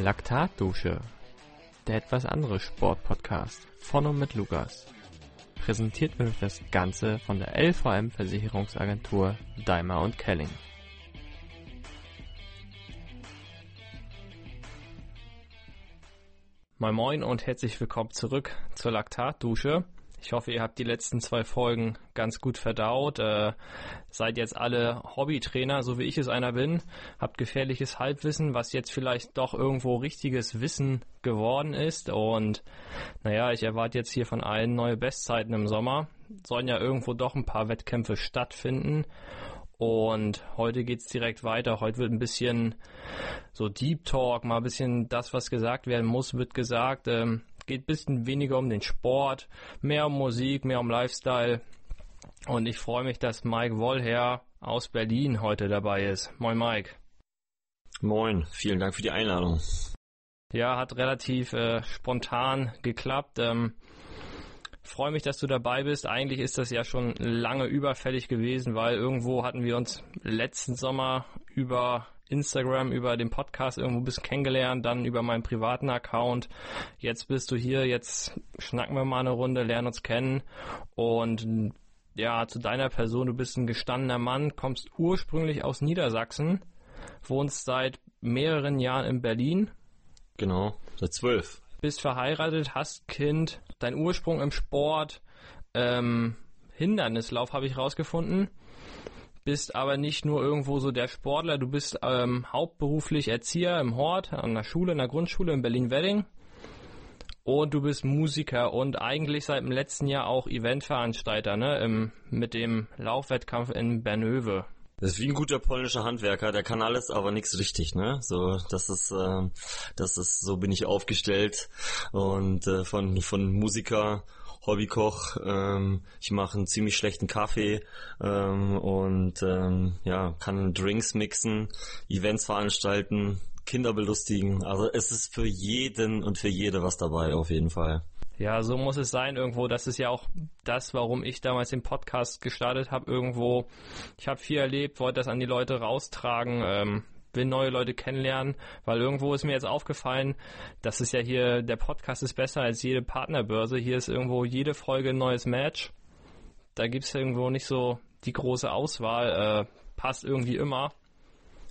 Laktatdusche, der etwas andere Sportpodcast von und mit Lukas. Präsentiert wird das Ganze von der LVM Versicherungsagentur Daimler und Kelling. Moin Moin und herzlich willkommen zurück zur Laktatdusche. Ich hoffe, ihr habt die letzten zwei Folgen ganz gut verdaut. Äh, seid jetzt alle Hobbytrainer, so wie ich es einer bin. Habt gefährliches Halbwissen, was jetzt vielleicht doch irgendwo richtiges Wissen geworden ist. Und naja, ich erwarte jetzt hier von allen neue Bestzeiten im Sommer. Sollen ja irgendwo doch ein paar Wettkämpfe stattfinden. Und heute geht's direkt weiter. Heute wird ein bisschen so Deep Talk, mal ein bisschen das, was gesagt werden muss, wird gesagt. Ähm, geht ein bisschen weniger um den Sport, mehr um Musik, mehr um Lifestyle. Und ich freue mich, dass Mike Wollher aus Berlin heute dabei ist. Moin Mike. Moin, vielen Dank für die Einladung. Ja, hat relativ äh, spontan geklappt. Ähm, freue mich, dass du dabei bist. Eigentlich ist das ja schon lange überfällig gewesen, weil irgendwo hatten wir uns letzten Sommer über Instagram, über den Podcast irgendwo ein bisschen kennengelernt, dann über meinen privaten Account. Jetzt bist du hier, jetzt schnacken wir mal eine Runde, lernen uns kennen und ja, zu deiner Person, du bist ein gestandener Mann, kommst ursprünglich aus Niedersachsen, wohnst seit mehreren Jahren in Berlin. Genau, seit zwölf. Bist verheiratet, hast Kind, dein Ursprung im Sport, ähm, Hindernislauf habe ich rausgefunden bist aber nicht nur irgendwo so der Sportler, du bist ähm, hauptberuflich Erzieher im Hort, an der Schule, in der Grundschule in Berlin-Wedding. Und du bist Musiker und eigentlich seit dem letzten Jahr auch Eventveranstalter, ne, im, mit dem Laufwettkampf in Bernöwe. Das ist wie ein guter polnischer Handwerker, der kann alles, aber nichts richtig, ne? So, das ist, äh, das ist, so bin ich aufgestellt und äh, von von Musiker Hobbykoch. Ähm, ich mache einen ziemlich schlechten Kaffee ähm, und ähm, ja, kann Drinks mixen, Events veranstalten, Kinder belustigen. Also es ist für jeden und für jede was dabei auf jeden Fall. Ja, so muss es sein irgendwo. Das ist ja auch das, warum ich damals den Podcast gestartet habe. Irgendwo, ich habe viel erlebt, wollte das an die Leute raustragen. Ähm, will neue Leute kennenlernen, weil irgendwo ist mir jetzt aufgefallen, dass es ja hier, der Podcast ist besser als jede Partnerbörse. Hier ist irgendwo jede Folge ein neues Match. Da gibt es irgendwo nicht so die große Auswahl. Äh, passt irgendwie immer.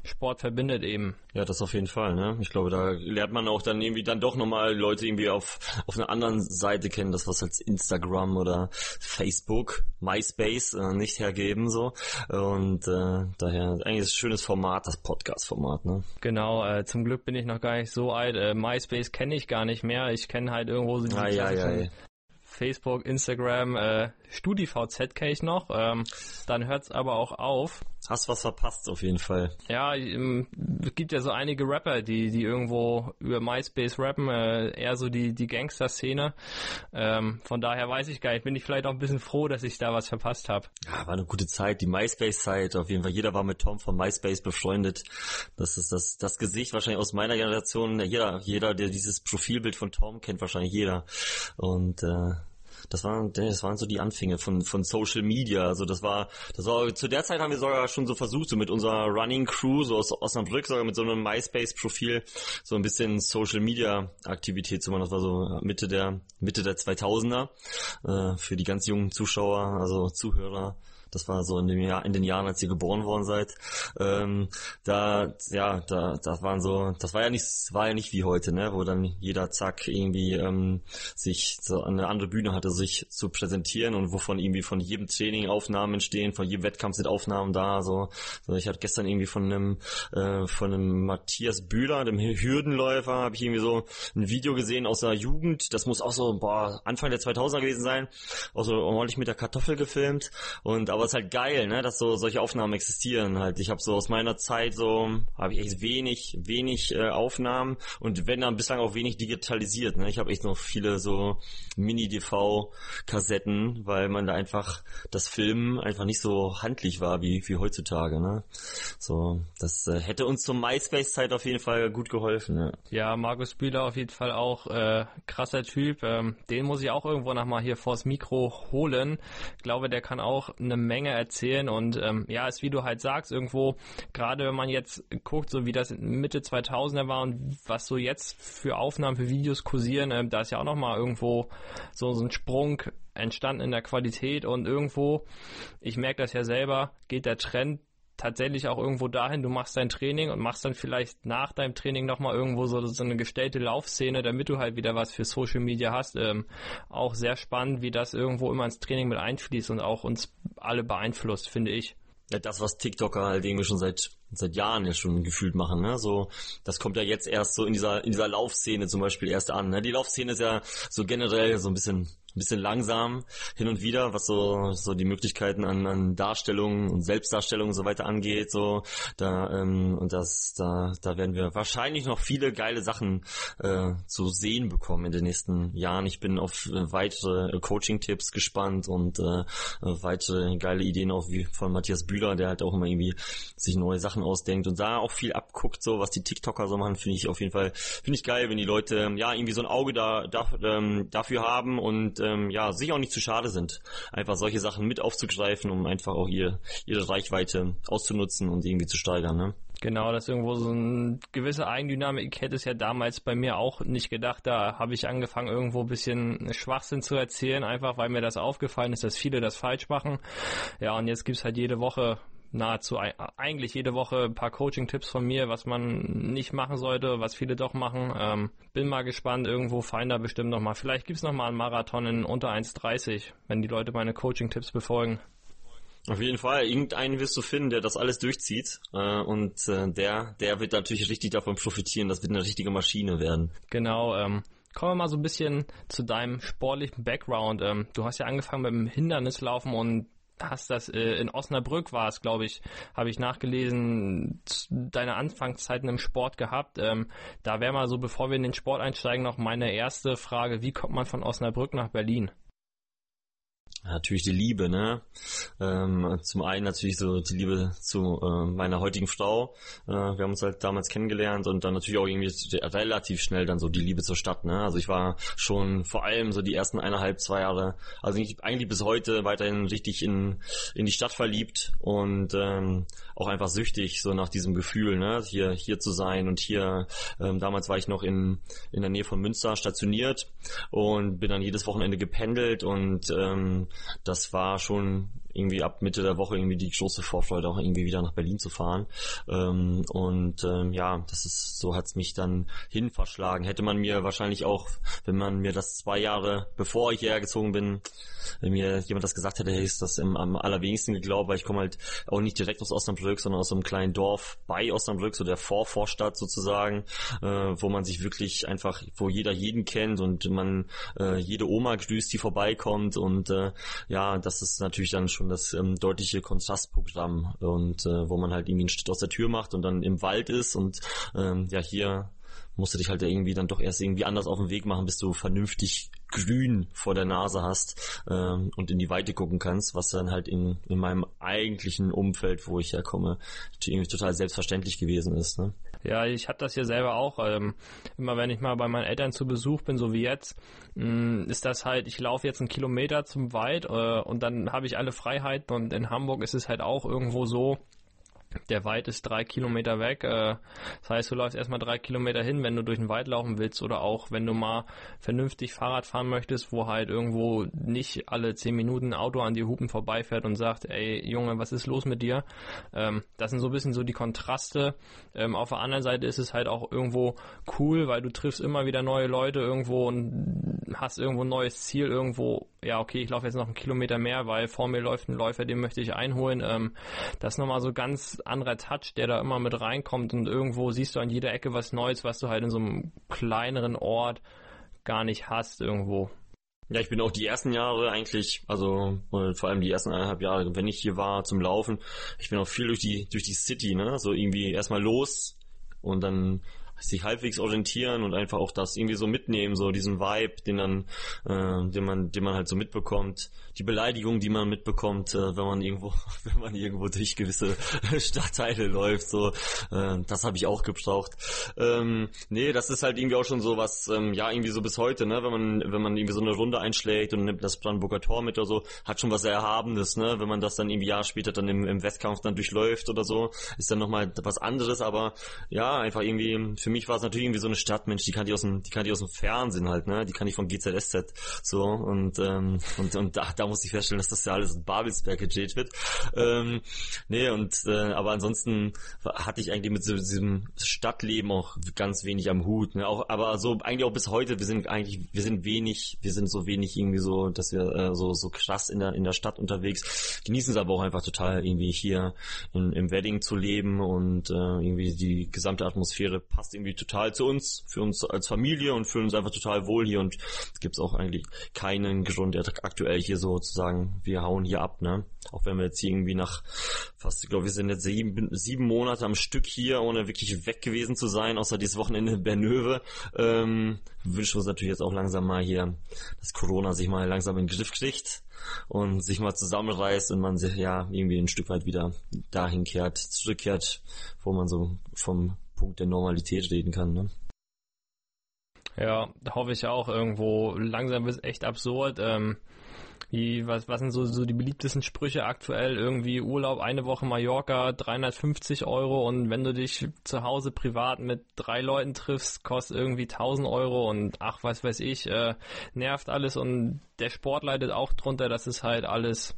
Sport verbindet eben. Ja, das auf jeden Fall, ne? Ich glaube, da lernt man auch dann irgendwie dann doch nochmal Leute irgendwie auf, auf einer anderen Seite kennen, das was als Instagram oder Facebook, MySpace äh, nicht hergeben, so. Und äh, daher eigentlich ist ein schönes Format, das Podcast-Format, ne? Genau, äh, zum Glück bin ich noch gar nicht so alt. Äh, MySpace kenne ich gar nicht mehr. Ich kenne halt irgendwo so die ah, ja, ja, ja. Facebook, Instagram, äh, StudiVZ kenne ich noch. Ähm, dann hört's aber auch auf. Hast was verpasst auf jeden Fall. Ja, ähm, es gibt ja so einige Rapper, die die irgendwo über MySpace rappen, äh, eher so die die Gangster-Szene. Ähm, von daher weiß ich gar nicht, bin ich vielleicht auch ein bisschen froh, dass ich da was verpasst habe. Ja, war eine gute Zeit, die MySpace-Zeit. Auf jeden Fall, jeder war mit Tom von MySpace befreundet. Das ist das das Gesicht wahrscheinlich aus meiner Generation. Jeder, jeder, der dieses Profilbild von Tom kennt, wahrscheinlich jeder. Und äh, das waren, das waren so die Anfänge von, von Social Media. Also das war, das war, zu der Zeit haben wir sogar schon so versucht, so mit unserer Running Crew, so aus Osnabrück, sogar mit so einem MySpace-Profil, so ein bisschen Social Media Aktivität zu machen. Das war so Mitte der, Mitte der 2000er, äh, für die ganz jungen Zuschauer, also Zuhörer das war so in dem Jahr, in den Jahren, als ihr geboren worden seid. Ähm, da, ja, da, das waren so, das war ja nicht, war ja nicht wie heute, ne, wo dann jeder zack irgendwie ähm, sich so eine andere Bühne hatte, sich zu präsentieren und wovon irgendwie von jedem Training Aufnahmen entstehen, von jedem Wettkampf sind Aufnahmen da. So, so ich hatte gestern irgendwie von einem, äh, von einem Matthias Bühler, dem Hürdenläufer, habe ich irgendwie so ein Video gesehen aus der Jugend. Das muss auch so, boah, Anfang der 2000er gewesen sein. Auch so ordentlich mit der Kartoffel gefilmt und aber es ist halt geil, ne, dass so solche Aufnahmen existieren halt. Ich habe so aus meiner Zeit so habe ich echt wenig wenig äh, Aufnahmen und wenn dann bislang auch wenig digitalisiert, ne. Ich habe echt noch viele so Mini DV Kassetten, weil man da einfach das Filmen einfach nicht so handlich war wie wie heutzutage, ne. So, das äh, hätte uns zur MySpace Zeit auf jeden Fall gut geholfen, ja. Ja, Markus Bühler auf jeden Fall auch äh, krasser Typ. Ähm, den muss ich auch irgendwo noch mal hier vors Mikro holen. Ich glaube, der kann auch eine Menge erzählen und ähm, ja, ist wie du halt sagst, irgendwo, gerade wenn man jetzt guckt, so wie das Mitte 2000er war und was so jetzt für Aufnahmen, für Videos kursieren, äh, da ist ja auch nochmal irgendwo so, so ein Sprung entstanden in der Qualität und irgendwo, ich merke das ja selber, geht der Trend tatsächlich auch irgendwo dahin, du machst dein Training und machst dann vielleicht nach deinem Training nochmal irgendwo so, so eine gestellte Laufszene, damit du halt wieder was für Social Media hast. Ähm, auch sehr spannend, wie das irgendwo immer ins Training mit einfließt und auch uns alle beeinflusst, finde ich. Ja, das, was TikToker halt irgendwie schon seit seit Jahren ja schon gefühlt machen, ne? So, das kommt ja jetzt erst so in dieser in dieser Laufszene zum Beispiel erst an. Ne? Die Laufszene ist ja so generell so ein bisschen ein bisschen langsam hin und wieder, was so so die Möglichkeiten an, an Darstellungen und Selbstdarstellungen und so weiter angeht. So da ähm, und das da da werden wir wahrscheinlich noch viele geile Sachen äh, zu sehen bekommen in den nächsten Jahren. Ich bin auf äh, weitere Coaching-Tipps gespannt und äh, weitere geile Ideen auch wie von Matthias Bühler, der halt auch immer irgendwie sich neue Sachen ausdenkt und da auch viel abguckt, so was die TikToker so machen, finde ich auf jeden Fall finde ich geil, wenn die Leute ja irgendwie so ein Auge da, da ähm, dafür haben und ähm, ja, sich auch nicht zu schade sind, einfach solche Sachen mit aufzugreifen, um einfach auch ihr, ihre Reichweite auszunutzen und irgendwie zu steigern. Ne? Genau, das ist irgendwo so eine gewisse Eigendynamik. Hätte es ja damals bei mir auch nicht gedacht. Da habe ich angefangen, irgendwo ein bisschen Schwachsinn zu erzählen, einfach weil mir das aufgefallen ist, dass viele das falsch machen. Ja, und jetzt gibt's halt jede Woche nahezu eigentlich jede Woche ein paar Coaching-Tipps von mir, was man nicht machen sollte, was viele doch machen. Ähm, bin mal gespannt, irgendwo feiner bestimmt nochmal. Vielleicht gibt's noch mal einen Marathon in unter 1,30, wenn die Leute meine Coaching-Tipps befolgen. Auf jeden Fall, irgendeinen wirst du finden, der das alles durchzieht äh, und äh, der, der wird natürlich richtig davon profitieren, das wird eine richtige Maschine werden. Genau, ähm, Kommen wir mal so ein bisschen zu deinem sportlichen Background. Ähm, du hast ja angefangen mit dem Hindernislaufen und hast das äh, in Osnabrück war es, glaube ich, habe ich nachgelesen, deine Anfangszeiten im Sport gehabt. Ähm, da wäre mal so, bevor wir in den Sport einsteigen, noch meine erste Frage, wie kommt man von Osnabrück nach Berlin? Natürlich die Liebe, ne? Ähm, zum einen natürlich so die Liebe zu äh, meiner heutigen Frau. Äh, wir haben uns halt damals kennengelernt und dann natürlich auch irgendwie relativ schnell dann so die Liebe zur Stadt, ne? Also ich war schon vor allem so die ersten eineinhalb, zwei Jahre, also eigentlich bis heute weiterhin richtig in, in die Stadt verliebt und ähm, auch einfach süchtig so nach diesem Gefühl, ne? Hier, hier zu sein und hier, ähm, damals war ich noch in, in der Nähe von Münster stationiert und bin dann jedes Wochenende gependelt und ähm, das war schon irgendwie ab Mitte der Woche irgendwie die große Vorfreude, auch irgendwie wieder nach Berlin zu fahren. Ähm, und ähm, ja, das ist, so hat's mich dann hin verschlagen. Hätte man mir wahrscheinlich auch, wenn man mir das zwei Jahre bevor ich hierher gezogen bin, wenn mir jemand das gesagt hätte, hätte ich das im, am allerwenigsten geglaubt, weil ich komme halt auch nicht direkt aus Osnabrück, sondern aus so einem kleinen Dorf bei Osnabrück, so der Vorvorstadt sozusagen, äh, wo man sich wirklich einfach, wo jeder jeden kennt und man äh, jede Oma grüßt, die vorbeikommt und äh, ja, das ist natürlich dann schon das ähm, deutliche Kontrastprogramm und äh, wo man halt irgendwie einen Schritt aus der Tür macht und dann im Wald ist und ähm, ja hier musst du dich halt irgendwie dann doch erst irgendwie anders auf den Weg machen, bis du vernünftig grün vor der Nase hast ähm, und in die Weite gucken kannst, was dann halt in, in meinem eigentlichen Umfeld, wo ich herkomme, irgendwie total selbstverständlich gewesen ist. Ne? Ja, ich habe das hier selber auch. Ähm, immer wenn ich mal bei meinen Eltern zu Besuch bin, so wie jetzt, mh, mm, ist das halt, ich laufe jetzt einen Kilometer zum Wald äh, und dann habe ich alle Freiheiten und in Hamburg ist es halt auch irgendwo so, der Wald ist drei Kilometer weg. Äh, das heißt, du läufst erstmal drei Kilometer hin, wenn du durch den Wald laufen willst oder auch wenn du mal vernünftig Fahrrad fahren möchtest, wo halt irgendwo nicht alle zehn Minuten ein Auto an die Hupen vorbeifährt und sagt, ey Junge, was ist los mit dir? Ähm, das sind so ein bisschen so die Kontraste. Ähm, auf der anderen Seite ist es halt auch irgendwo cool, weil du triffst immer wieder neue Leute irgendwo und hast irgendwo ein neues Ziel irgendwo. Ja, okay, ich laufe jetzt noch einen Kilometer mehr, weil vor mir läuft ein Läufer, den möchte ich einholen. Ähm, das ist nochmal so ganz anderer Touch, der da immer mit reinkommt und irgendwo siehst du an jeder Ecke was Neues, was du halt in so einem kleineren Ort gar nicht hast irgendwo. Ja, ich bin auch die ersten Jahre eigentlich, also vor allem die ersten eineinhalb Jahre, wenn ich hier war zum Laufen, ich bin auch viel durch die durch die City, ne, so irgendwie erstmal los und dann sich halbwegs orientieren und einfach auch das irgendwie so mitnehmen, so diesen Vibe, den dann, äh, den man, den man halt so mitbekommt, die Beleidigung, die man mitbekommt, äh, wenn man irgendwo, wenn man irgendwo durch gewisse Stadtteile läuft, so, äh, das habe ich auch gebraucht. Ähm, nee, das ist halt irgendwie auch schon so was, ähm, ja, irgendwie so bis heute, ne, wenn man, wenn man irgendwie so eine Runde einschlägt und nimmt das Brandenburger Tor mit oder so, hat schon was Erhabenes, ne, wenn man das dann irgendwie Jahr später dann im, im Wettkampf dann durchläuft oder so, ist dann nochmal was anderes, aber ja, einfach irgendwie, für mich war es natürlich irgendwie so eine Stadt, Mensch, die kann ich aus dem, die kann ich aus dem Fernsehen halt, ne, die kann ich von GZSZ, so, und, ähm, und, und da, da muss ich feststellen, dass das ja alles in Babelsberg gedreht wird, ähm, nee, und, äh, aber ansonsten hatte ich eigentlich mit so, diesem Stadtleben auch ganz wenig am Hut, ne, auch, aber so, eigentlich auch bis heute, wir sind eigentlich, wir sind wenig, wir sind so wenig irgendwie so, dass wir äh, so, so krass in der, in der Stadt unterwegs, genießen es aber auch einfach total irgendwie hier in, im Wedding zu leben und äh, irgendwie die gesamte Atmosphäre passt irgendwie total zu uns, für uns als Familie und fühlen uns einfach total wohl hier und es gibt auch eigentlich keinen Grund aktuell hier so zu sagen, wir hauen hier ab, ne? Auch wenn wir jetzt hier irgendwie nach fast, ich glaube, wir sind jetzt sieben, sieben Monate am Stück hier, ohne wirklich weg gewesen zu sein, außer dieses Wochenende in Bernöve. Ähm, wünschen wir uns natürlich jetzt auch langsam mal hier, dass Corona sich mal langsam in den Griff kriegt und sich mal zusammenreißt und man sich ja irgendwie ein Stück weit wieder dahin kehrt, zurückkehrt, wo man so vom Punkt der Normalität reden kann. Ne? Ja, hoffe ich auch irgendwo. Langsam ist echt absurd. Ähm, wie, was, was sind so, so die beliebtesten Sprüche aktuell? Irgendwie Urlaub, eine Woche Mallorca, 350 Euro und wenn du dich zu Hause privat mit drei Leuten triffst, kostet irgendwie 1000 Euro und ach, was weiß ich, äh, nervt alles und der Sport leidet auch drunter, das ist halt alles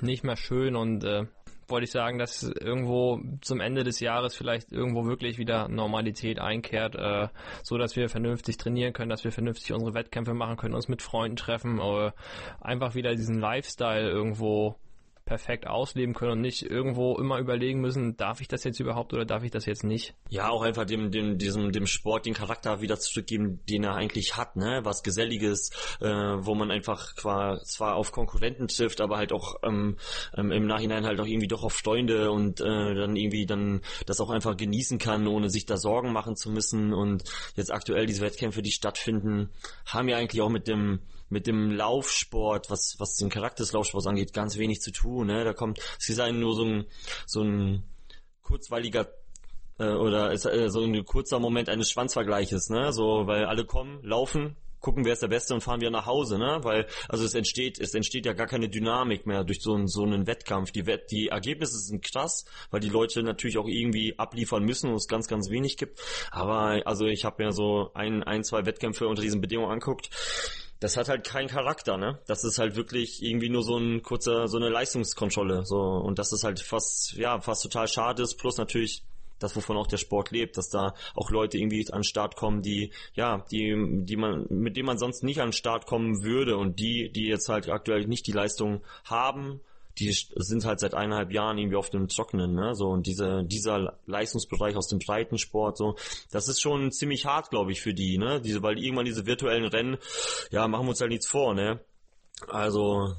nicht mehr schön und äh, wollte ich sagen, dass irgendwo zum Ende des Jahres vielleicht irgendwo wirklich wieder Normalität einkehrt, äh, so dass wir vernünftig trainieren können, dass wir vernünftig unsere Wettkämpfe machen können, uns mit Freunden treffen, äh, einfach wieder diesen Lifestyle irgendwo perfekt ausleben können und nicht irgendwo immer überlegen müssen, darf ich das jetzt überhaupt oder darf ich das jetzt nicht? Ja, auch einfach dem, dem, diesem, dem Sport den Charakter wieder zurückgeben, den er eigentlich hat, ne? Was Geselliges, äh, wo man einfach zwar auf Konkurrenten trifft, aber halt auch ähm, ähm, im Nachhinein halt auch irgendwie doch auf Freunde und äh, dann irgendwie dann das auch einfach genießen kann, ohne sich da Sorgen machen zu müssen. Und jetzt aktuell diese Wettkämpfe, die stattfinden, haben ja eigentlich auch mit dem mit dem Laufsport, was, was den Charakter des Laufsports angeht, ganz wenig zu tun. Ne? Da kommt, es ist eigentlich nur so ein, so ein kurzweiliger äh, oder ist, äh, so ein kurzer Moment eines Schwanzvergleiches, ne? So, weil alle kommen, laufen, gucken, wer ist der Beste und fahren wieder nach Hause, ne? Weil, also es entsteht, es entsteht ja gar keine Dynamik mehr durch so einen, so einen Wettkampf. Die, Wett, die Ergebnisse sind krass, weil die Leute natürlich auch irgendwie abliefern müssen und es ganz, ganz wenig gibt. Aber, also ich habe mir so ein, ein, zwei Wettkämpfe unter diesen Bedingungen anguckt das hat halt keinen Charakter, ne? Das ist halt wirklich irgendwie nur so ein kurzer, so eine Leistungskontrolle, so und das ist halt fast, ja, fast total schade ist. Plus natürlich das, wovon auch der Sport lebt, dass da auch Leute irgendwie an den Start kommen, die, ja, die, die man, mit denen man sonst nicht an den Start kommen würde und die, die jetzt halt aktuell nicht die Leistung haben, die sind halt seit eineinhalb Jahren irgendwie auf dem Trockenen, ne? So und diese, dieser Leistungsbereich aus dem Breitensport, so, das ist schon ziemlich hart, glaube ich, für die, ne? Diese, weil irgendwann diese virtuellen Rennen, ja, machen wir uns halt nichts vor, ne? Also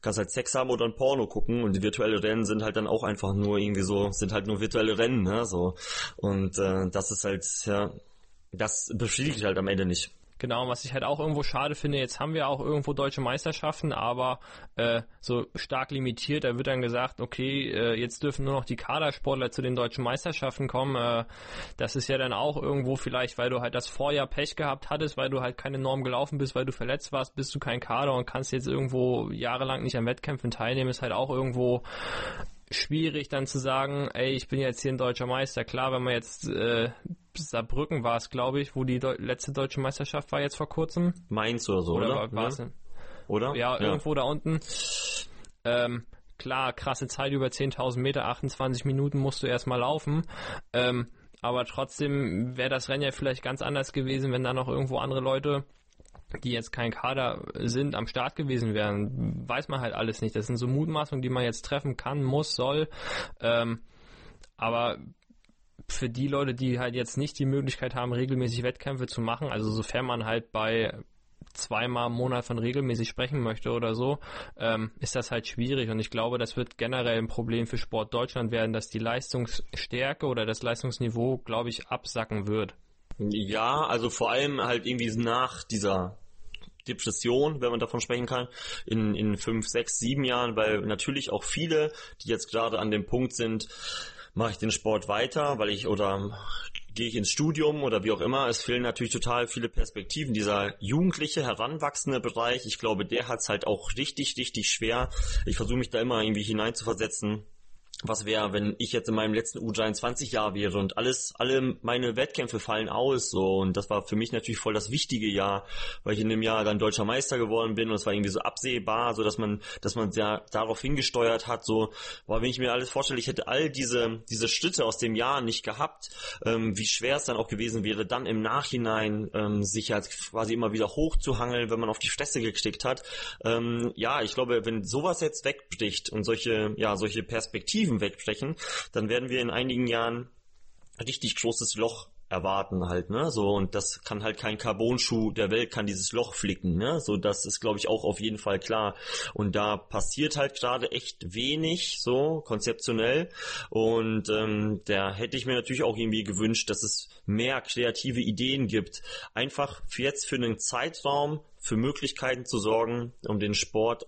kannst halt Sex haben oder ein Porno gucken und die virtuelle Rennen sind halt dann auch einfach nur irgendwie so, sind halt nur virtuelle Rennen, ne? So. Und äh, das ist halt, ja, das befriedigt halt am Ende nicht. Genau, was ich halt auch irgendwo schade finde, jetzt haben wir auch irgendwo deutsche Meisterschaften, aber äh, so stark limitiert, da wird dann gesagt, okay, äh, jetzt dürfen nur noch die Kadersportler zu den deutschen Meisterschaften kommen. Äh, das ist ja dann auch irgendwo vielleicht, weil du halt das Vorjahr Pech gehabt hattest, weil du halt keine Norm gelaufen bist, weil du verletzt warst, bist du kein Kader und kannst jetzt irgendwo jahrelang nicht an Wettkämpfen teilnehmen, ist halt auch irgendwo schwierig dann zu sagen, ey, ich bin jetzt hier ein deutscher Meister. Klar, wenn man jetzt äh, Saarbrücken war es, glaube ich, wo die Deu letzte deutsche Meisterschaft war jetzt vor kurzem. Mainz oder so, oder? Oder es Oder? Ja, ja, irgendwo da unten. Ähm, klar, krasse Zeit über 10.000 Meter, 28 Minuten musst du erstmal laufen. Ähm, aber trotzdem wäre das Rennen ja vielleicht ganz anders gewesen, wenn da noch irgendwo andere Leute die jetzt kein Kader sind, am Start gewesen wären, weiß man halt alles nicht. Das sind so Mutmaßungen, die man jetzt treffen kann, muss, soll. Ähm, aber für die Leute, die halt jetzt nicht die Möglichkeit haben, regelmäßig Wettkämpfe zu machen, also sofern man halt bei zweimal im Monat von regelmäßig sprechen möchte oder so, ähm, ist das halt schwierig. Und ich glaube, das wird generell ein Problem für Sport Deutschland werden, dass die Leistungsstärke oder das Leistungsniveau, glaube ich, absacken wird. Ja, also vor allem halt irgendwie nach dieser Depression, wenn man davon sprechen kann, in, in fünf, sechs, sieben Jahren, weil natürlich auch viele, die jetzt gerade an dem Punkt sind, mache ich den Sport weiter, weil ich oder gehe ich ins Studium oder wie auch immer. Es fehlen natürlich total viele Perspektiven. Dieser jugendliche, heranwachsende Bereich, ich glaube, der hat es halt auch richtig, richtig schwer. Ich versuche mich da immer irgendwie hineinzuversetzen was wäre, wenn ich jetzt in meinem letzten U23-Jahr wäre und alles, alle meine Wettkämpfe fallen aus, so. Und das war für mich natürlich voll das wichtige Jahr, weil ich in dem Jahr dann deutscher Meister geworden bin und es war irgendwie so absehbar, so dass man, dass man ja darauf hingesteuert hat, so, boah, wenn ich mir alles vorstelle, ich hätte all diese, diese Schritte aus dem Jahr nicht gehabt, ähm, wie schwer es dann auch gewesen wäre, dann im Nachhinein, ähm, sich halt quasi immer wieder hochzuhangeln, wenn man auf die Fresse geklickt hat. Ähm, ja, ich glaube, wenn sowas jetzt wegbricht und solche, ja, solche Perspektiven Perspektiven wegbrechen, dann werden wir in einigen Jahren richtig großes Loch erwarten halt, ne? So und das kann halt kein Carbon-Schuh der Welt kann dieses Loch flicken, ne? So das ist glaube ich auch auf jeden Fall klar und da passiert halt gerade echt wenig so konzeptionell und ähm, da hätte ich mir natürlich auch irgendwie gewünscht, dass es mehr kreative Ideen gibt, einfach jetzt für einen Zeitraum für Möglichkeiten zu sorgen, um den Sport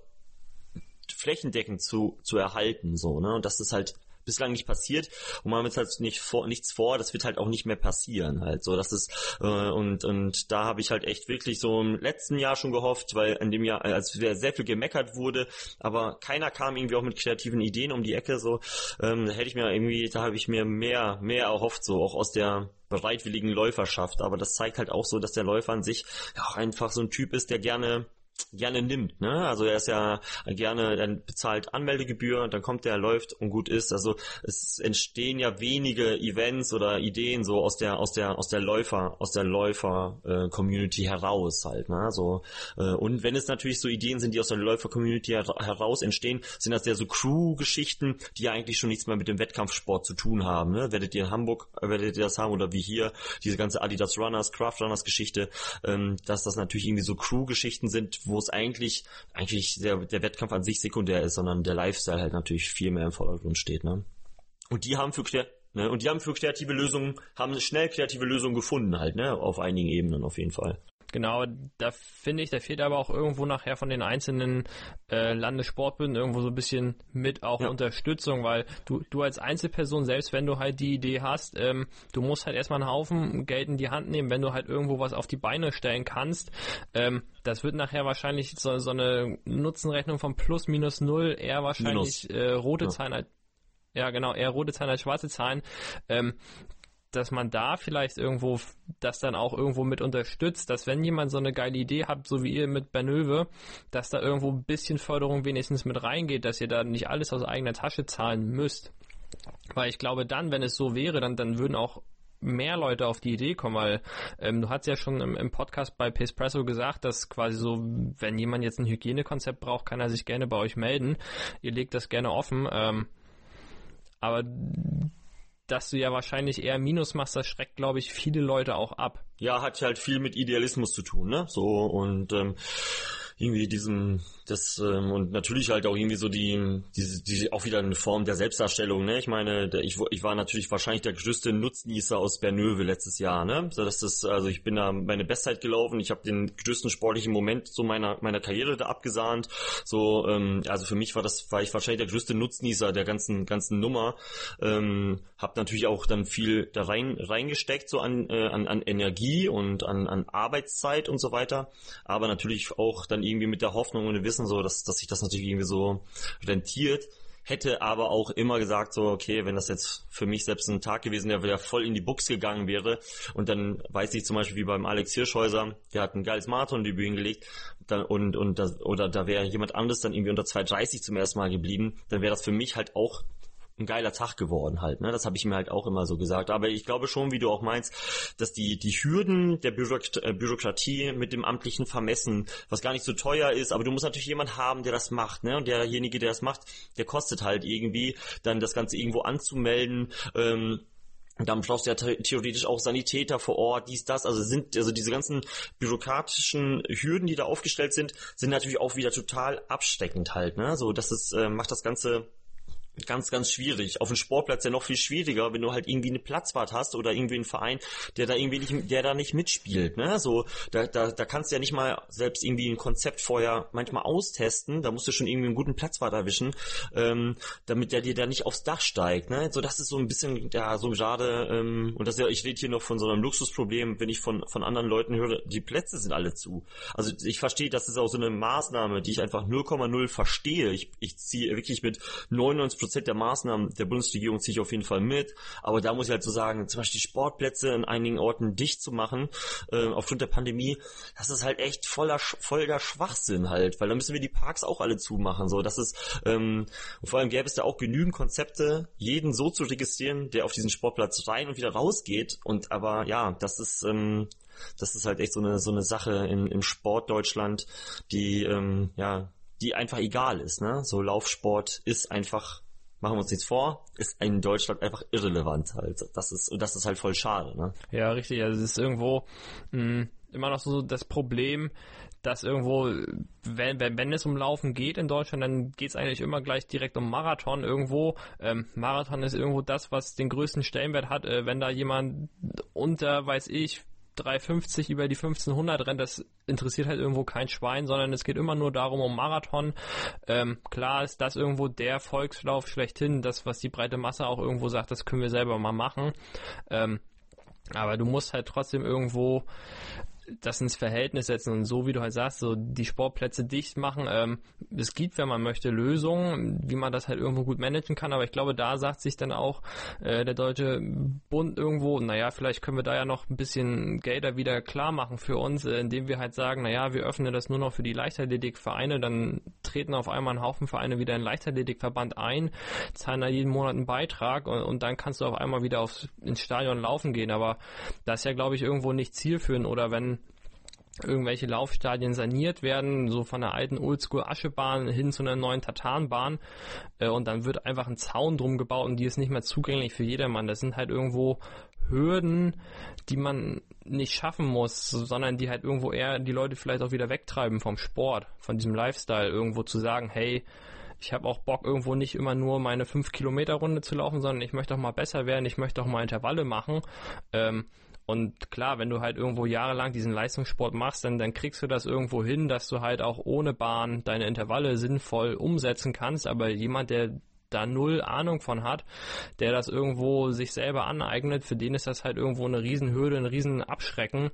flächendeckend zu, zu erhalten, so, ne? Und das ist halt bislang nicht passiert. Und man haben jetzt halt nicht vor, nichts vor, das wird halt auch nicht mehr passieren halt so. Das ist äh, und und da habe ich halt echt wirklich so im letzten Jahr schon gehofft, weil in dem Jahr als sehr viel gemeckert wurde, aber keiner kam irgendwie auch mit kreativen Ideen um die Ecke so. Ähm, hätte ich mir irgendwie da habe ich mir mehr mehr erhofft so auch aus der bereitwilligen Läuferschaft, aber das zeigt halt auch so, dass der Läufer an sich ja auch einfach so ein Typ ist, der gerne gerne nimmt, ne? Also er ist ja gerne, er bezahlt Anmeldegebühr, dann kommt er, läuft und gut ist. Also es entstehen ja wenige Events oder Ideen so aus der aus der aus der Läufer aus der Läufer äh, Community heraus halt, ne? So äh, und wenn es natürlich so Ideen sind, die aus der Läufer Community her heraus entstehen, sind das ja so Crew-Geschichten, die ja eigentlich schon nichts mehr mit dem Wettkampfsport zu tun haben. Ne? Werdet ihr in Hamburg, werdet ihr das haben oder wie hier diese ganze Adidas Runners, Craft Runners Geschichte, ähm, dass das natürlich irgendwie so Crew-Geschichten sind, wo es eigentlich, eigentlich der, der Wettkampf an sich sekundär ist, sondern der Lifestyle halt natürlich viel mehr im Vordergrund steht, ne? Und die haben für ne, und die haben für kreative Lösungen, haben schnell kreative Lösungen gefunden halt, ne, auf einigen Ebenen auf jeden Fall. Genau, da finde ich, da fehlt aber auch irgendwo nachher von den einzelnen äh, Landessportbünden irgendwo so ein bisschen mit auch ja. Unterstützung, weil du, du als Einzelperson, selbst wenn du halt die Idee hast, ähm, du musst halt erstmal einen Haufen Geld in die Hand nehmen, wenn du halt irgendwo was auf die Beine stellen kannst. Ähm, das wird nachher wahrscheinlich so, so eine Nutzenrechnung von plus minus null eher wahrscheinlich äh, rote ja. Zahlen als ja, genau, eher rote Zahlen als schwarze Zahlen. Ähm, dass man da vielleicht irgendwo das dann auch irgendwo mit unterstützt, dass wenn jemand so eine geile Idee hat, so wie ihr mit Bernöwe, dass da irgendwo ein bisschen Förderung wenigstens mit reingeht, dass ihr da nicht alles aus eigener Tasche zahlen müsst. Weil ich glaube dann, wenn es so wäre, dann, dann würden auch mehr Leute auf die Idee kommen, weil ähm, du hast ja schon im, im Podcast bei Pespresso gesagt, dass quasi so, wenn jemand jetzt ein Hygienekonzept braucht, kann er sich gerne bei euch melden. Ihr legt das gerne offen. Ähm, aber dass du ja wahrscheinlich eher Minus machst, das schreckt, glaube ich, viele Leute auch ab. Ja, hat halt viel mit Idealismus zu tun, ne? So und ähm, irgendwie diesem, das, ähm, und natürlich halt auch irgendwie so die, diese, die, auch wieder eine Form der Selbstdarstellung, ne? Ich meine, der, ich, ich war natürlich wahrscheinlich der größte Nutznießer aus Bernöve letztes Jahr, ne? So, das, also ich bin da meine Bestzeit gelaufen, ich habe den größten sportlichen Moment so meiner, meiner Karriere da abgesahnt. So, ähm, also für mich war das, war ich wahrscheinlich der größte Nutznießer der ganzen, ganzen Nummer. Ähm, hab natürlich auch dann viel da rein, reingesteckt, so an, äh, an, an Energie und an, an Arbeitszeit und so weiter. Aber natürlich auch dann irgendwie mit der Hoffnung und dem Wissen so, dass, dass sich das natürlich irgendwie so rentiert. Hätte aber auch immer gesagt so, okay, wenn das jetzt für mich selbst ein Tag gewesen wäre, der voll in die Buchs gegangen wäre und dann weiß ich zum Beispiel wie beim Alex Hirschhäuser, der hat ein geiles Marathon-Debüt hingelegt dann, und, und das, oder da wäre jemand anderes dann irgendwie unter 2,30 zum ersten Mal geblieben, dann wäre das für mich halt auch ein geiler Tag geworden halt. Ne? Das habe ich mir halt auch immer so gesagt. Aber ich glaube schon, wie du auch meinst, dass die, die Hürden der Bürokrat äh, Bürokratie mit dem amtlichen Vermessen, was gar nicht so teuer ist, aber du musst natürlich jemand haben, der das macht. Ne? Und derjenige, der das macht, der kostet halt irgendwie, dann das Ganze irgendwo anzumelden. Ähm, dann brauchst du ja theoretisch auch Sanitäter vor Ort, dies, das. Also sind, also diese ganzen bürokratischen Hürden, die da aufgestellt sind, sind natürlich auch wieder total absteckend halt, ne? So, das ist, äh, macht das Ganze ganz, ganz schwierig. Auf dem Sportplatz ja noch viel schwieriger, wenn du halt irgendwie eine Platzwart hast oder irgendwie einen Verein, der da irgendwie nicht, der da nicht mitspielt, ne? So, da, da, da kannst du ja nicht mal selbst irgendwie ein Konzept vorher manchmal austesten, da musst du schon irgendwie einen guten Platzwart erwischen, ähm, damit der dir da nicht aufs Dach steigt, ne? So, das ist so ein bisschen, ja, so schade, ähm, und das ja, ich rede hier noch von so einem Luxusproblem, wenn ich von, von anderen Leuten höre, die Plätze sind alle zu. Also ich verstehe, das ist auch so eine Maßnahme, die ich einfach 0,0 verstehe. Ich, ich ziehe wirklich mit 99 Prozent der Maßnahmen der Bundesregierung ziehe ich auf jeden Fall mit. Aber da muss ich halt so sagen, zum Beispiel die Sportplätze in einigen Orten dicht zu machen, äh, aufgrund der Pandemie, das ist halt echt voller, voller Schwachsinn halt, weil dann müssen wir die Parks auch alle zumachen. So, das ist, ähm, vor allem gäbe es da auch genügend Konzepte, jeden so zu registrieren, der auf diesen Sportplatz rein und wieder rausgeht. Und aber ja, das ist, ähm, das ist halt echt so eine so eine Sache in, im Sport Deutschland, die ähm, ja die einfach egal ist. Ne? So Laufsport ist einfach machen wir uns nichts vor, ist in Deutschland einfach irrelevant halt. Das ist, und das ist halt voll schade, ne? Ja, richtig. Also es ist irgendwo mh, hm, immer noch so das Problem, dass irgendwo, wenn, wenn, wenn es um Laufen geht in Deutschland, dann geht es eigentlich immer gleich direkt um Marathon irgendwo. Ähm, Marathon ist irgendwo das, was den größten Stellenwert hat, äh, wenn da jemand unter, weiß ich, 350 über die 1500 rennt, das interessiert halt irgendwo kein Schwein, sondern es geht immer nur darum, um Marathon. Ähm, klar ist das irgendwo der Volkslauf schlechthin, das, was die breite Masse auch irgendwo sagt, das können wir selber mal machen. Ähm, aber du musst halt trotzdem irgendwo das ins Verhältnis setzen und so wie du halt sagst, so die Sportplätze dicht machen. Ähm, es gibt, wenn man möchte, Lösungen, wie man das halt irgendwo gut managen kann, aber ich glaube, da sagt sich dann auch äh, der Deutsche Bund irgendwo, naja, vielleicht können wir da ja noch ein bisschen Gelder wieder klar machen für uns, äh, indem wir halt sagen, naja, wir öffnen das nur noch für die Leichtathletikvereine, dann treten auf einmal ein Haufen Vereine wieder in Leichtathletikverband ein, zahlen da jeden Monat einen Beitrag und, und dann kannst du auf einmal wieder aufs, ins Stadion laufen gehen, aber das ist ja, glaube ich, irgendwo nicht zielführend. Oder wenn irgendwelche Laufstadien saniert werden, so von der alten Oldschool Aschebahn hin zu einer neuen Tatanbahn äh, und dann wird einfach ein Zaun drum gebaut und die ist nicht mehr zugänglich für jedermann. Das sind halt irgendwo Hürden, die man nicht schaffen muss, sondern die halt irgendwo eher die Leute vielleicht auch wieder wegtreiben vom Sport, von diesem Lifestyle, irgendwo zu sagen, hey, ich habe auch Bock, irgendwo nicht immer nur meine 5-Kilometer-Runde zu laufen, sondern ich möchte auch mal besser werden, ich möchte auch mal Intervalle machen. Ähm, und klar, wenn du halt irgendwo jahrelang diesen Leistungssport machst, dann, dann kriegst du das irgendwo hin, dass du halt auch ohne Bahn deine Intervalle sinnvoll umsetzen kannst. Aber jemand, der da null Ahnung von hat, der das irgendwo sich selber aneignet, für den ist das halt irgendwo eine Riesenhürde, ein Riesenabschrecken.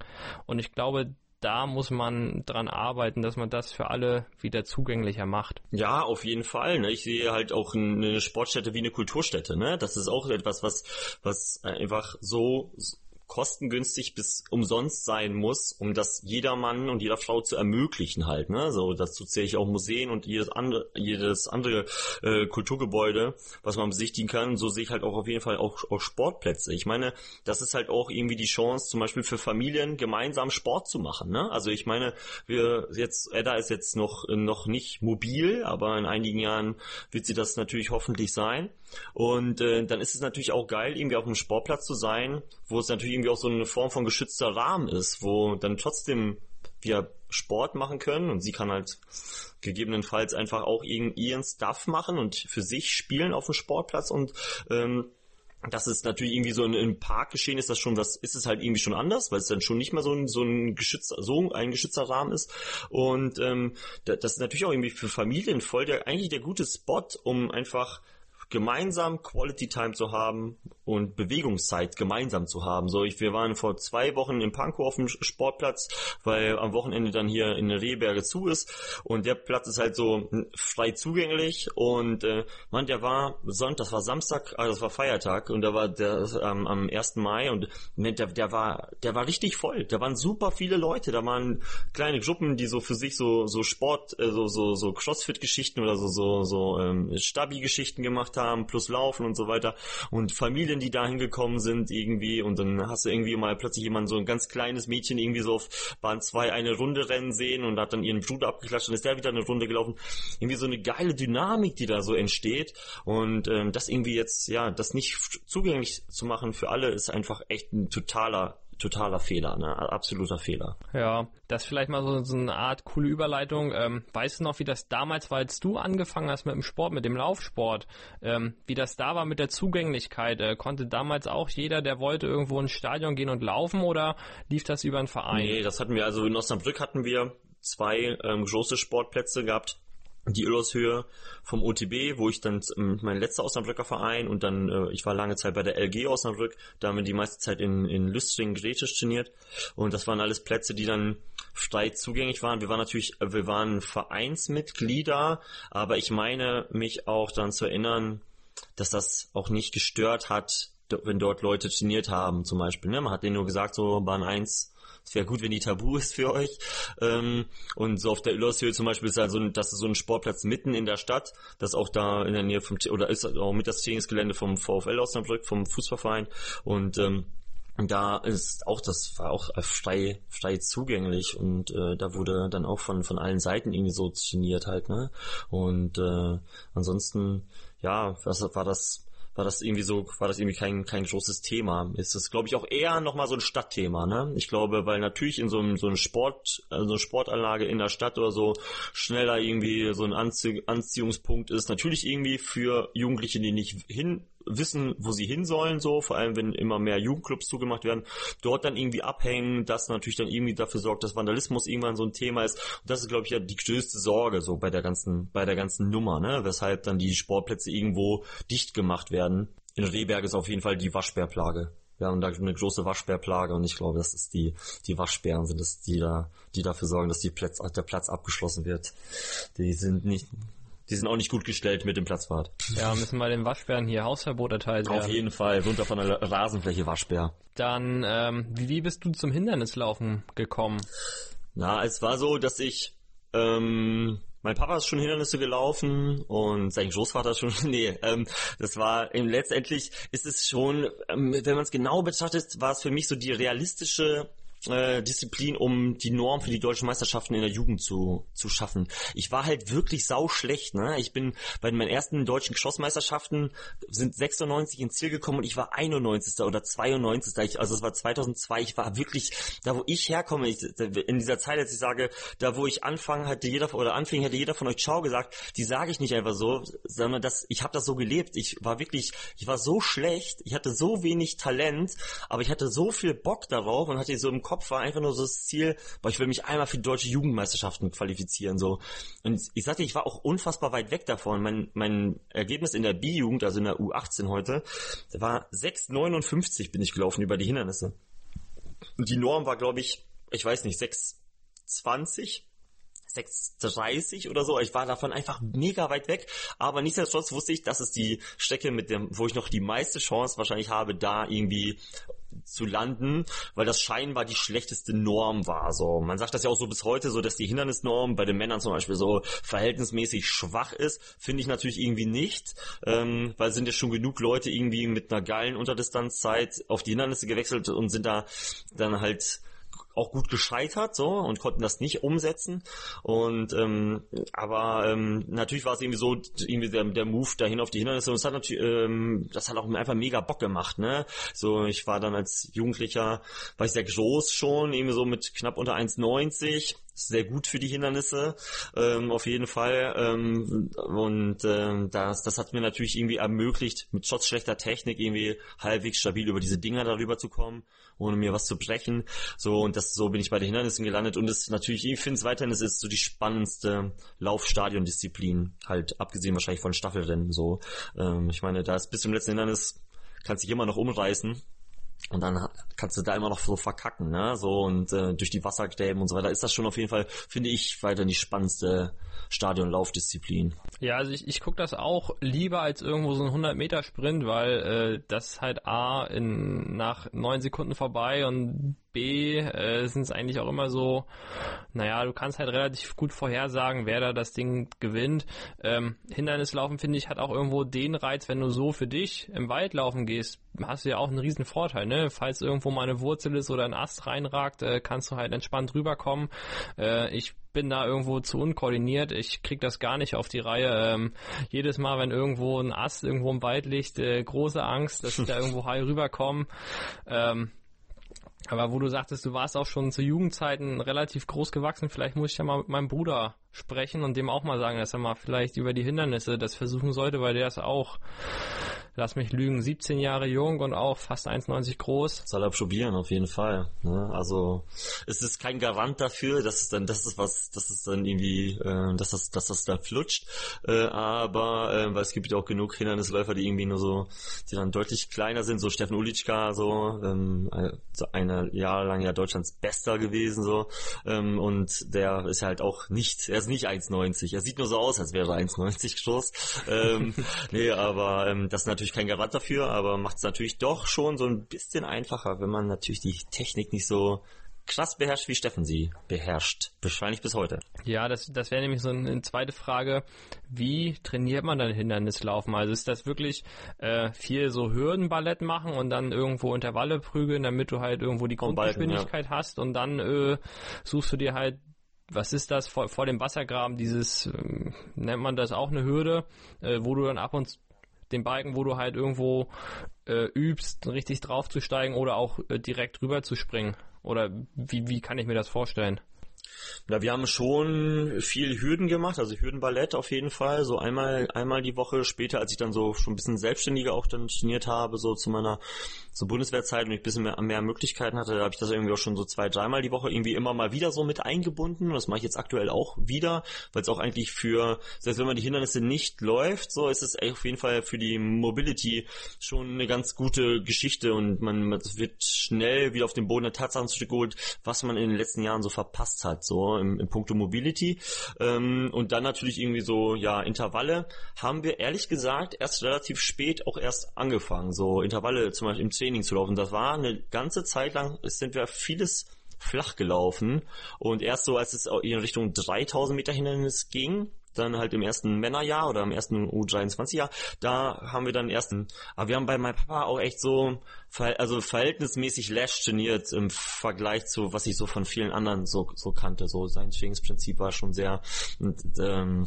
Und ich glaube, da muss man dran arbeiten, dass man das für alle wieder zugänglicher macht. Ja, auf jeden Fall. Ne? Ich sehe halt auch eine Sportstätte wie eine Kulturstätte. Ne? Das ist auch etwas, was, was einfach so kostengünstig bis umsonst sein muss, um das jedermann und jeder Frau zu ermöglichen halt. Ne? So dazu zähle ich auch Museen und jedes andere, jedes andere äh, Kulturgebäude, was man besichtigen kann. So sehe ich halt auch auf jeden Fall auch, auch Sportplätze. Ich meine, das ist halt auch irgendwie die Chance, zum Beispiel für Familien gemeinsam Sport zu machen. Ne? Also ich meine, wir jetzt Edda ist jetzt noch noch nicht mobil, aber in einigen Jahren wird sie das natürlich hoffentlich sein. Und äh, dann ist es natürlich auch geil, irgendwie auf einem Sportplatz zu sein, wo es natürlich irgendwie auch so eine Form von geschützter Rahmen ist, wo dann trotzdem wir Sport machen können und sie kann halt gegebenenfalls einfach auch ihren, Stuff machen und für sich spielen auf dem Sportplatz und ähm, das ist natürlich irgendwie so ein, Park geschehen ist das schon was, ist es halt irgendwie schon anders, weil es dann schon nicht mehr so ein, so ein geschützter, so ein geschützter Rahmen ist. Und ähm, das ist natürlich auch irgendwie für Familien voll der, eigentlich der gute Spot, um einfach gemeinsam Quality Time zu haben und Bewegungszeit gemeinsam zu haben. So, ich, wir waren vor zwei Wochen in Pankow auf dem Sportplatz, weil am Wochenende dann hier in Rehberge zu ist und der Platz ist halt so frei zugänglich und äh, man, der war Sonntag, das war Samstag, also das war Feiertag und da war der ähm, am 1. Mai und der, der war der war richtig voll. Da waren super viele Leute, da waren kleine Gruppen, die so für sich so so Sport, äh, so so so Crossfit Geschichten oder so so so ähm, Stabi Geschichten gemacht haben plus Laufen und so weiter und Familien, die da hingekommen sind irgendwie. Und dann hast du irgendwie mal plötzlich jemand so ein ganz kleines Mädchen irgendwie so auf Bahn 2 eine Runde rennen sehen und hat dann ihren Bruder abgeklatscht. Und ist der wieder eine Runde gelaufen. Irgendwie so eine geile Dynamik, die da so entsteht. Und ähm, das irgendwie jetzt, ja, das nicht zugänglich zu machen für alle ist einfach echt ein totaler totaler Fehler, ne? Absoluter Fehler. Ja, das ist vielleicht mal so, so eine Art coole Überleitung. Ähm, weißt du noch, wie das damals war, als du angefangen hast mit dem Sport, mit dem Laufsport, ähm, wie das da war mit der Zugänglichkeit? Äh, konnte damals auch jeder, der wollte, irgendwo ins Stadion gehen und laufen oder lief das über einen Verein? Nee, das hatten wir, also in Osnabrück hatten wir zwei ähm, große Sportplätze gehabt die Illershöhe vom OTB, wo ich dann mein letzter Osnabrücker Verein und dann, äh, ich war lange Zeit bei der LG Osnabrück, da haben wir die meiste Zeit in, in Lüstring Gretisch trainiert und das waren alles Plätze, die dann frei zugänglich waren. Wir waren natürlich, äh, wir waren Vereinsmitglieder, aber ich meine mich auch daran zu erinnern, dass das auch nicht gestört hat, wenn dort Leute trainiert haben zum Beispiel. Ne? Man hat denen nur gesagt, so Bahn 1 es wäre gut, wenn die tabu ist für euch. Ähm, und so auf der Illershöhe zum Beispiel ist halt so ein, das ist so ein Sportplatz mitten in der Stadt, das auch da in der Nähe vom, oder ist auch mit das Trainingsgelände vom VfL Osnabrück, vom Fußballverein. Und ähm, da ist auch, das war auch frei, frei zugänglich und äh, da wurde dann auch von, von allen Seiten irgendwie so trainiert halt, ne? Und äh, ansonsten, ja, was war das war das irgendwie so, war das irgendwie kein, kein großes Thema. Ist das, glaube ich, auch eher nochmal so ein Stadtthema, ne? Ich glaube, weil natürlich in so einem, so einem Sport, also so eine Sportanlage in der Stadt oder so schneller irgendwie so ein Anzie Anziehungspunkt ist. Natürlich irgendwie für Jugendliche, die nicht hin wissen, wo sie hin sollen, so, vor allem wenn immer mehr Jugendclubs zugemacht werden, dort dann irgendwie abhängen, das natürlich dann irgendwie dafür sorgt, dass Vandalismus irgendwann so ein Thema ist. Und das ist, glaube ich, ja die größte Sorge so bei der ganzen, bei der ganzen Nummer, ne? Weshalb dann die Sportplätze irgendwo dicht gemacht werden. In Rehberg ist auf jeden Fall die Waschbärplage. Wir haben da eine große Waschbärplage und ich glaube, das ist die, die Waschbären sind es, die da, die dafür sorgen, dass die Platz, der Platz abgeschlossen wird. Die sind nicht, die sind auch nicht gut gestellt mit dem Platzwart. Ja, müssen wir den Waschbären hier Hausverbot erteilen. Auf jeden Fall, runter von der Rasenfläche Waschbär. Dann, ähm, wie bist du zum Hindernislaufen gekommen? Na, es war so, dass ich, ähm, mein Papa ist schon Hindernisse gelaufen und sein Großvater ist schon, nee, ähm, das war ähm, letztendlich ist es schon, ähm, wenn man es genau betrachtet, war es für mich so die realistische äh, Disziplin, um die Norm für die deutschen Meisterschaften in der Jugend zu, zu schaffen. Ich war halt wirklich sau schlecht, ne? Ich bin bei meinen ersten deutschen Geschossmeisterschaften sind 96 ins Ziel gekommen und ich war 91. oder 92. Ich, also es war 2002. Ich war wirklich, da wo ich herkomme, ich, in dieser Zeit, als ich sage, da wo ich anfangen hatte jeder oder anfing, hätte jeder von euch Ciao gesagt, die sage ich nicht einfach so, sondern das, ich habe das so gelebt. Ich war wirklich, ich war so schlecht, ich hatte so wenig Talent, aber ich hatte so viel Bock darauf und hatte so im Kopf Kopf war einfach nur so das Ziel, boah, ich will mich einmal für die deutsche Jugendmeisterschaften qualifizieren, so. Und ich sagte, ich war auch unfassbar weit weg davon. Mein, mein Ergebnis in der B-Jugend, also in der U18 heute, war 6,59 bin ich gelaufen über die Hindernisse. Und die Norm war, glaube ich, ich weiß nicht, 6,20 6,30 oder so. Ich war davon einfach mega weit weg. Aber nichtsdestotrotz wusste ich, das ist die Strecke, mit dem, wo ich noch die meiste Chance wahrscheinlich habe, da irgendwie zu landen, weil das scheinbar die schlechteste Norm war. So, man sagt das ja auch so bis heute, so dass die Hindernisnorm bei den Männern zum Beispiel so verhältnismäßig schwach ist. Finde ich natürlich irgendwie nicht, ähm, weil sind ja schon genug Leute irgendwie mit einer geilen Unterdistanzzeit auf die Hindernisse gewechselt und sind da dann halt auch gut gescheitert so und konnten das nicht umsetzen. Und ähm, aber ähm, natürlich war es irgendwie so irgendwie der, der Move dahin auf die Hindernisse. Und es hat natürlich ähm, das hat auch einfach mega Bock gemacht ne? So ich war dann als Jugendlicher war ich sehr groß schon irgendwie so mit knapp unter 1,90 sehr gut für die Hindernisse, ähm, auf jeden Fall. Ähm, und ähm, das, das hat mir natürlich irgendwie ermöglicht, mit trotz schlechter Technik irgendwie halbwegs stabil über diese Dinger darüber zu kommen, ohne mir was zu brechen. So, und das so bin ich bei den Hindernissen gelandet. Und es natürlich, ich finde es weiterhin, es ist so die spannendste Laufstadion-Disziplin, halt abgesehen wahrscheinlich von Staffelrennen. So, ähm, ich meine, da ist bis zum letzten Hindernis kannst dich immer noch umreißen und dann kannst du da immer noch so verkacken, ne? So und äh, durch die Wassergräben und so weiter ist das schon auf jeden Fall, finde ich, weiter die spannendste Stadionlaufdisziplin. Ja, also ich, ich gucke das auch lieber als irgendwo so ein 100 Meter Sprint, weil äh, das halt A in, nach neun Sekunden vorbei und B äh, sind es eigentlich auch immer so, naja, du kannst halt relativ gut vorhersagen, wer da das Ding gewinnt. Ähm, Hindernislaufen, finde ich, hat auch irgendwo den Reiz, wenn du so für dich im Wald laufen gehst, hast du ja auch einen riesen Vorteil, ne? Falls irgendwo mal eine Wurzel ist oder ein Ast reinragt, äh, kannst du halt entspannt rüberkommen. Äh, ich bin da irgendwo zu unkoordiniert. Ich krieg das gar nicht auf die Reihe. Ähm, jedes Mal, wenn irgendwo ein Ast irgendwo im Wald liegt, äh, große Angst, dass ich da irgendwo heil rüberkomme. Ähm, Aber wo du sagtest, du warst auch schon zu Jugendzeiten relativ groß gewachsen, vielleicht muss ich ja mal mit meinem Bruder sprechen und dem auch mal sagen, dass er mal vielleicht über die Hindernisse das versuchen sollte, weil der ist auch lass mich lügen, 17 Jahre jung und auch fast 1,90 groß. Soll er probieren, auf jeden Fall. Ne? Also es ist kein Garant dafür, dass es dann, das ist was, dass es dann irgendwie, äh, dass das, dass das dann flutscht. Äh, aber äh, weil es gibt ja auch genug Hindernisläufer, die irgendwie nur so, die dann deutlich kleiner sind, so Steffen Ulitschka, so ähm, eine Jahre lang ja Deutschlands Bester gewesen, so ähm, und der ist halt auch nicht, er ist nicht 1,90. Er sieht nur so aus, als wäre er 1,90 groß. ähm, nee, aber ähm, das natürlich natürlich kein Garant dafür, aber macht es natürlich doch schon so ein bisschen einfacher, wenn man natürlich die Technik nicht so krass beherrscht, wie Steffen sie beherrscht. Wahrscheinlich bis heute. Ja, das, das wäre nämlich so eine zweite Frage. Wie trainiert man dann Hindernislaufen? Also ist das wirklich äh, viel so Hürdenballett machen und dann irgendwo Intervalle prügeln, damit du halt irgendwo die Grundgeschwindigkeit ja. hast und dann äh, suchst du dir halt was ist das vor, vor dem Wassergraben, dieses, äh, nennt man das auch eine Hürde, äh, wo du dann ab und den Balken, wo du halt irgendwo äh, übst, richtig draufzusteigen oder auch äh, direkt rüber zu springen? Oder wie, wie kann ich mir das vorstellen? Na, wir haben schon viel Hürden gemacht, also Hürdenballett auf jeden Fall, so einmal, einmal die Woche. Später, als ich dann so schon ein bisschen selbstständiger auch dann trainiert habe, so zu meiner zur Bundeswehrzeit und ich ein bisschen mehr, mehr Möglichkeiten hatte, da habe ich das irgendwie auch schon so zwei, dreimal die Woche irgendwie immer mal wieder so mit eingebunden. Und das mache ich jetzt aktuell auch wieder, weil es auch eigentlich für, selbst wenn man die Hindernisse nicht läuft, so ist es auf jeden Fall für die Mobility schon eine ganz gute Geschichte und man, man wird schnell wieder auf den Boden der Tatsachen zurückgeholt, was man in den letzten Jahren so verpasst hat, so im, im Punkto Mobility. Ähm, und dann natürlich irgendwie so, ja, Intervalle haben wir ehrlich gesagt erst relativ spät auch erst angefangen. So Intervalle zum Beispiel im Training zu laufen. Das war eine ganze Zeit lang, sind wir vieles flach gelaufen und erst so, als es in Richtung 3000 Meter Hindernis ging, dann halt im ersten Männerjahr oder im ersten U23-Jahr, da haben wir dann ersten, aber wir haben bei meinem Papa auch echt so, also verhältnismäßig Lash trainiert im Vergleich zu, was ich so von vielen anderen so, so kannte. So sein Trainingsprinzip war schon sehr, und, ähm,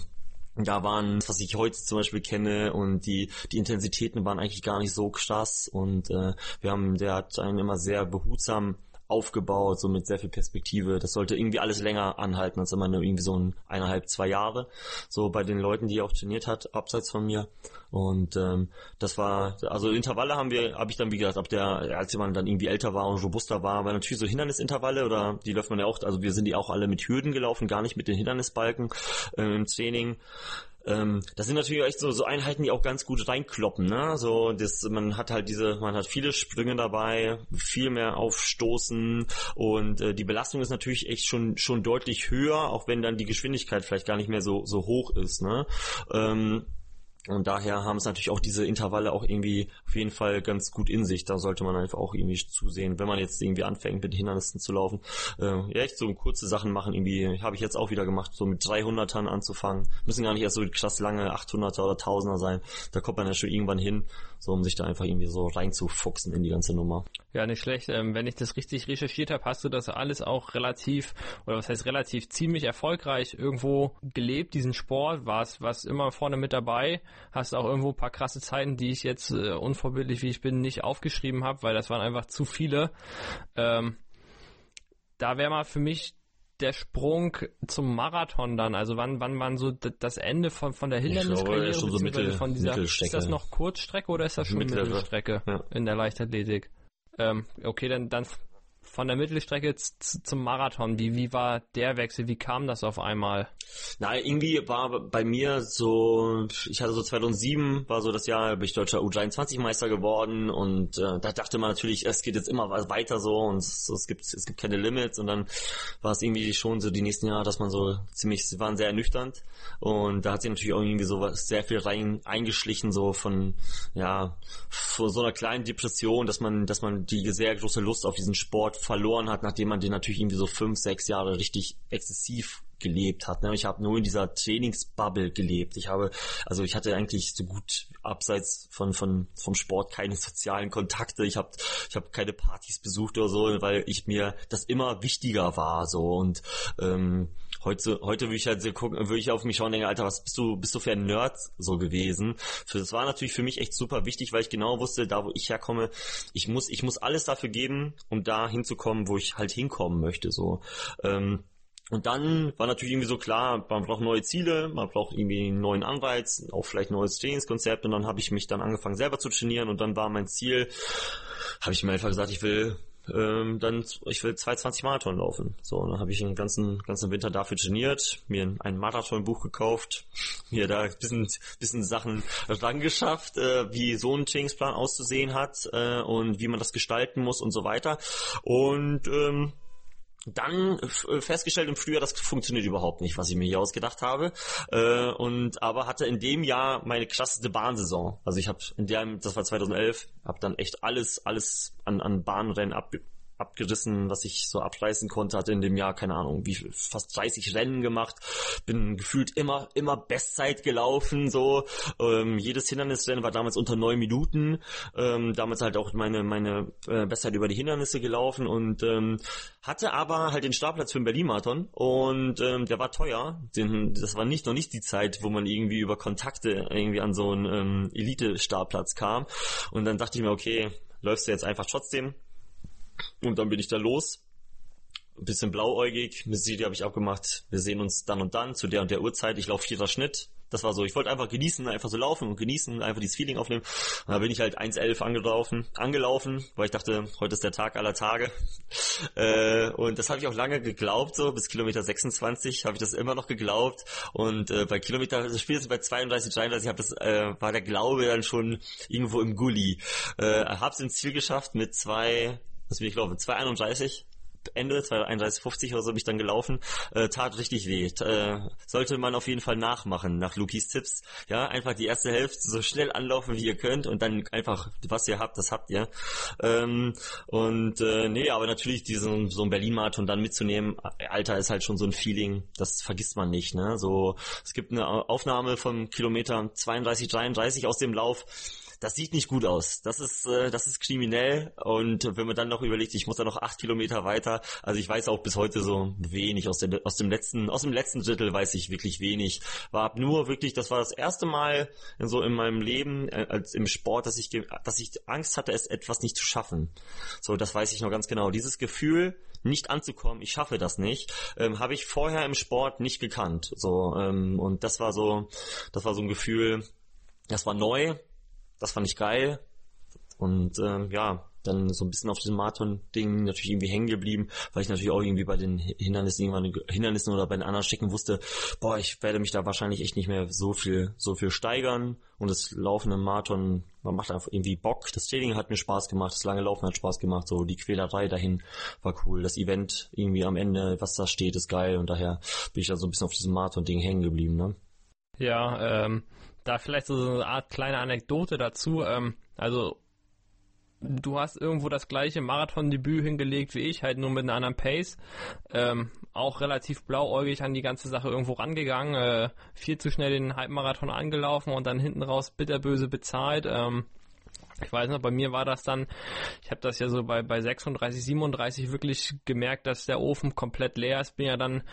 da waren, was ich heute zum Beispiel kenne und die, die Intensitäten waren eigentlich gar nicht so krass und äh, wir haben, der hat einen immer sehr behutsam aufgebaut, so mit sehr viel Perspektive. Das sollte irgendwie alles länger anhalten als immer nur irgendwie so ein eineinhalb, zwei Jahre. So bei den Leuten, die er auch trainiert hat, abseits von mir. Und ähm, das war, also Intervalle haben wir, habe ich dann wie gesagt, ab der, als jemand dann irgendwie älter war und robuster war, weil natürlich so Hindernisintervalle oder die läuft man ja auch, also wir sind die auch alle mit Hürden gelaufen, gar nicht mit den Hindernisbalken äh, im Training. Ähm, das sind natürlich echt so, so Einheiten, die auch ganz gut reinkloppen, ne? So, das, man hat halt diese, man hat viele Sprünge dabei, viel mehr aufstoßen und äh, die Belastung ist natürlich echt schon schon deutlich höher, auch wenn dann die Geschwindigkeit vielleicht gar nicht mehr so so hoch ist, ne? Ähm, und daher haben es natürlich auch diese Intervalle auch irgendwie auf jeden Fall ganz gut in sich. Da sollte man einfach auch irgendwie zusehen, wenn man jetzt irgendwie anfängt mit Hindernissen zu laufen. Äh, ja, echt so kurze Sachen machen irgendwie, habe ich jetzt auch wieder gemacht, so mit 300ern anzufangen. Müssen gar nicht erst so krass lange 800er oder 1000er sein. Da kommt man ja schon irgendwann hin, so um sich da einfach irgendwie so reinzufuchsen in die ganze Nummer. Ja, nicht schlecht. Ähm, wenn ich das richtig recherchiert habe, hast du das alles auch relativ, oder was heißt relativ, ziemlich erfolgreich irgendwo gelebt, diesen Sport, warst, warst immer vorne mit dabei hast auch irgendwo ein paar krasse Zeiten, die ich jetzt äh, unvorbildlich wie ich bin nicht aufgeschrieben habe, weil das waren einfach zu viele. Ähm, da wäre mal für mich der Sprung zum Marathon dann, also wann wann wann so das Ende von von der Hinderniskarriere so Mittel, von dieser ist das noch Kurzstrecke oder ist das schon Mittlere. Mittelstrecke ja. in der Leichtathletik? Ähm, okay, dann dann von der Mittelstrecke zum Marathon, wie, wie war der Wechsel? Wie kam das auf einmal? Na, irgendwie war bei mir so, ich hatte so 2007, war so das Jahr, bin ich deutscher U23-Meister geworden und äh, da dachte man natürlich, es geht jetzt immer weiter so und es, es, gibt es gibt keine Limits und dann war es irgendwie schon so die nächsten Jahre, dass man so ziemlich, waren sehr ernüchternd und da hat sich natürlich auch irgendwie so was sehr viel rein eingeschlichen, so von, ja, von so einer kleinen Depression, dass man, dass man die sehr große Lust auf diesen Sport verloren hat, nachdem man den natürlich irgendwie so fünf, sechs Jahre richtig exzessiv gelebt hat. Ne? Ich habe nur in dieser Trainingsbubble gelebt. Ich habe, also ich hatte eigentlich so gut abseits von, von vom Sport keine sozialen Kontakte. Ich habe ich habe keine Partys besucht oder so, weil ich mir das immer wichtiger war so und ähm, heute, heute würde ich halt gucken, würde ich auf mich schauen und denken, Alter, was bist du, bist du für ein Nerd so gewesen? Für, das war natürlich für mich echt super wichtig, weil ich genau wusste, da wo ich herkomme, ich muss, ich muss alles dafür geben, um da hinzukommen, wo ich halt hinkommen möchte, so. Ähm, und dann war natürlich irgendwie so klar, man braucht neue Ziele, man braucht irgendwie einen neuen Anreiz, auch vielleicht ein neues Trainingskonzept und dann habe ich mich dann angefangen selber zu trainieren und dann war mein Ziel, habe ich mir einfach gesagt, ich will ähm, dann ich will 220 Marathon laufen. So, dann habe ich den ganzen ganzen Winter dafür trainiert, mir ein Marathonbuch gekauft, mir da ein bisschen, bisschen Sachen rangeschafft, äh, wie so ein Trainingsplan auszusehen hat äh, und wie man das gestalten muss und so weiter. Und ähm, dann äh, festgestellt im Frühjahr, das funktioniert überhaupt nicht, was ich mir hier ausgedacht habe. Äh, und aber hatte in dem Jahr meine krasseste Bahnsaison. Also ich habe in dem, das war 2011, habe dann echt alles, alles an, an Bahnrennen ab, abgerissen, was ich so abreißen konnte, hatte in dem Jahr, keine Ahnung, wie fast 30 Rennen gemacht, bin gefühlt immer, immer Bestzeit gelaufen, so, ähm, jedes Hindernisrennen war damals unter neun Minuten, ähm, damals halt auch meine, meine äh, Bestzeit über die Hindernisse gelaufen und ähm, hatte aber halt den Startplatz für den Berlin-Marathon und ähm, der war teuer, den, das war nicht, noch nicht die Zeit, wo man irgendwie über Kontakte irgendwie an so einen ähm, Elite-Startplatz kam. Und dann dachte ich mir, okay, läufst du jetzt einfach trotzdem, und dann bin ich da los. Ein bisschen blauäugig. Mit Siri habe ich abgemacht. Wir sehen uns dann und dann zu der und der Uhrzeit. Ich laufe vierter Schnitt. Das war so, ich wollte einfach genießen, einfach so laufen und genießen, einfach dieses Feeling aufnehmen. Und da bin ich halt 1.11 angelaufen, angelaufen, weil ich dachte, heute ist der Tag aller Tage. Äh, und das habe ich auch lange geglaubt, so bis Kilometer 26 habe ich das immer noch geglaubt. Und äh, bei Kilometer, also spätestens bei 32, 33 hab das, äh, war der Glaube dann schon irgendwo im Gully. Äh, hab's ins Ziel geschafft mit zwei was will ich laufen, 2,31 Ende, 2,31,50 oder so bin ich dann gelaufen, äh, tat richtig weh. Äh, sollte man auf jeden Fall nachmachen, nach Lukis Tipps. Ja, einfach die erste Hälfte so schnell anlaufen, wie ihr könnt und dann einfach, was ihr habt, das habt ihr. Ähm, und äh, nee, aber natürlich diesen so ein Berlin-Marathon dann mitzunehmen, Alter ist halt schon so ein Feeling, das vergisst man nicht. Ne? So, es gibt eine Aufnahme von Kilometer 32, 33 aus dem Lauf das sieht nicht gut aus. Das ist, äh, das ist kriminell. Und wenn man dann noch überlegt, ich muss da noch acht Kilometer weiter, also ich weiß auch bis heute so wenig aus, der, aus dem letzten, aus dem letzten Drittel weiß ich wirklich wenig. War nur wirklich, das war das erste Mal in so in meinem Leben äh, als im Sport, dass ich, dass ich Angst hatte, es etwas nicht zu schaffen. So, das weiß ich noch ganz genau. Dieses Gefühl, nicht anzukommen, ich schaffe das nicht, ähm, habe ich vorher im Sport nicht gekannt. So ähm, und das war so, das war so ein Gefühl, das war neu, das fand ich geil. Und ähm, ja, dann so ein bisschen auf diesem Marathon-Ding natürlich irgendwie hängen geblieben, weil ich natürlich auch irgendwie bei den Hindernissen irgendwann Hindernissen oder bei den anderen Stecken wusste, boah, ich werde mich da wahrscheinlich echt nicht mehr so viel, so viel steigern. Und das laufende Marathon, man macht einfach irgendwie Bock. Das Training hat mir Spaß gemacht, das lange Laufen hat Spaß gemacht, so die Quälerei dahin war cool. Das Event irgendwie am Ende, was da steht, ist geil und daher bin ich da so ein bisschen auf diesem Marathon-Ding hängen geblieben, ne? Ja, ähm, da vielleicht so eine Art kleine Anekdote dazu. Ähm, also du hast irgendwo das gleiche Marathon-Debüt hingelegt wie ich, halt nur mit einer anderen Pace. Ähm, auch relativ blauäugig an die ganze Sache irgendwo rangegangen, äh, viel zu schnell den Halbmarathon angelaufen und dann hinten raus bitterböse bezahlt. Ähm, ich weiß noch, bei mir war das dann, ich habe das ja so bei, bei 36, 37 wirklich gemerkt, dass der Ofen komplett leer ist. Bin ja dann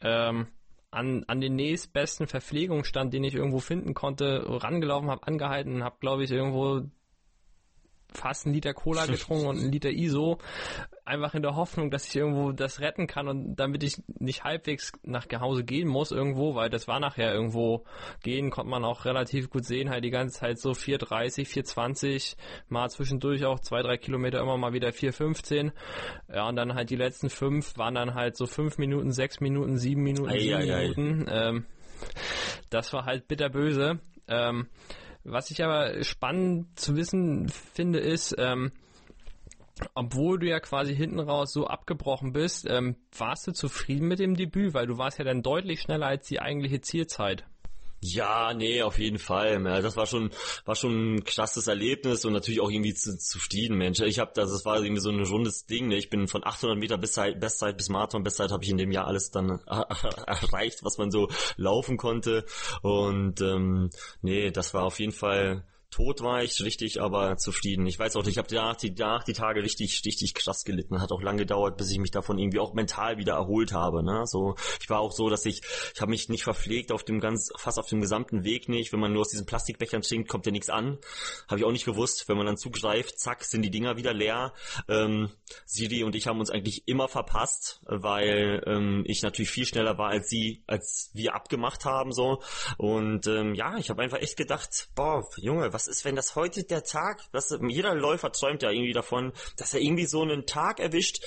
ähm, an, an den nächstbesten Verpflegungsstand, den ich irgendwo finden konnte, rangelaufen, habe angehalten, habe, glaube ich, irgendwo fast einen Liter Cola getrunken und einen Liter ISO, einfach in der Hoffnung, dass ich irgendwo das retten kann und damit ich nicht halbwegs nach Hause gehen muss irgendwo, weil das war nachher irgendwo gehen, konnte man auch relativ gut sehen, halt die ganze Zeit so 4,30, 4,20, mal zwischendurch auch zwei, drei Kilometer immer mal wieder 4,15. Ja, und dann halt die letzten fünf waren dann halt so fünf Minuten, sechs Minuten, sieben Minuten, sieben ei, Minuten. Ei. Ähm, das war halt bitterböse. Ähm, was ich aber spannend zu wissen finde, ist, ähm, obwohl du ja quasi hinten raus so abgebrochen bist, ähm, warst du zufrieden mit dem Debüt, weil du warst ja dann deutlich schneller als die eigentliche Zielzeit. Ja, nee, auf jeden Fall. Das war schon, war schon ein krasses Erlebnis und natürlich auch irgendwie zu, zufrieden, Mensch. Ich habe das, das war irgendwie so ein rundes Ding. Ne? Ich bin von 800 Meter Bestzeit, Bestzeit bis Marathon Bestzeit habe ich in dem Jahr alles dann erreicht, was man so laufen konnte. Und ähm, nee, das war auf jeden Fall tot war ich richtig, aber zufrieden. Ich weiß auch, ich habe danach die, danach die Tage richtig, richtig krass gelitten. Hat auch lange gedauert, bis ich mich davon irgendwie auch mental wieder erholt habe. Ne? So, ich war auch so, dass ich, ich habe mich nicht verpflegt auf dem ganz, fast auf dem gesamten Weg nicht. Wenn man nur aus diesen Plastikbechern trinkt, kommt ja nichts an. Habe ich auch nicht gewusst. Wenn man dann zugreift, zack, sind die Dinger wieder leer. Ähm, Siri und ich haben uns eigentlich immer verpasst, weil ähm, ich natürlich viel schneller war als sie, als wir abgemacht haben so. Und ähm, ja, ich habe einfach echt gedacht, boah, Junge, was ist, wenn das heute der Tag, dass jeder Läufer träumt ja irgendwie davon, dass er irgendwie so einen Tag erwischt,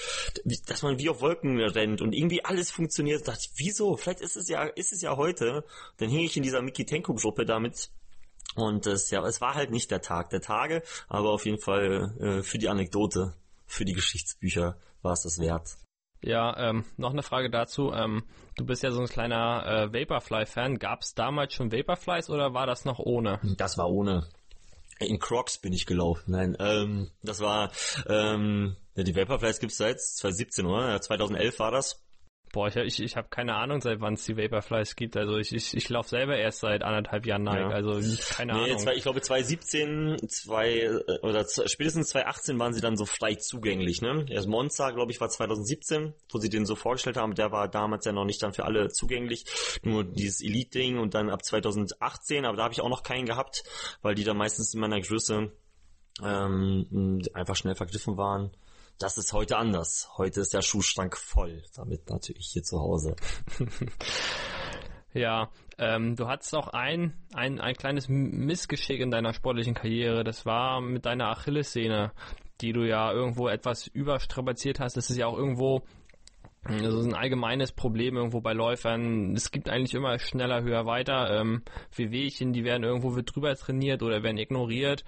dass man wie auf Wolken rennt und irgendwie alles funktioniert. Da dachte ich, wieso? Vielleicht ist es ja, ist es ja heute. Dann hing ich in dieser Miki Tenko Gruppe damit und es, ja, es war halt nicht der Tag der Tage, aber auf jeden Fall äh, für die Anekdote, für die Geschichtsbücher war es das wert. Ja, ähm, noch eine Frage dazu. Ähm, du bist ja so ein kleiner äh, Vaporfly-Fan. Gab es damals schon Vaporflies oder war das noch ohne? Das war ohne. In Crocs bin ich gelaufen. Nein, ähm, das war ähm, ja, die Vaporflies gibt's seit 2017, oder? 2011 war das. Boah, ich, ich, ich habe keine Ahnung, seit wann es die Vaporflies gibt. Also ich, ich, ich laufe selber erst seit anderthalb Jahren Nike. Ja. Also keine nee, Ahnung. Zwei, ich glaube 2017, zwei, äh, oder spätestens 2018 waren sie dann so frei zugänglich. Ne? Erst Monza, glaube ich, war 2017, wo sie den so vorgestellt haben. Der war damals ja noch nicht dann für alle zugänglich. Nur dieses Elite-Ding und dann ab 2018, aber da habe ich auch noch keinen gehabt, weil die da meistens in meiner Größe ähm, einfach schnell vergriffen waren. Das ist heute anders. Heute ist der Schuhschrank voll. Damit natürlich hier zu Hause. ja, ähm, du hattest auch ein, ein, ein kleines Missgeschick in deiner sportlichen Karriere. Das war mit deiner Achillessehne, die du ja irgendwo etwas überstrapaziert hast. Das ist ja auch irgendwo das ist ein allgemeines Problem irgendwo bei Läufern. Es gibt eigentlich immer schneller, höher, weiter. Ähm, Wehwehchen, die werden irgendwo wird drüber trainiert oder werden ignoriert.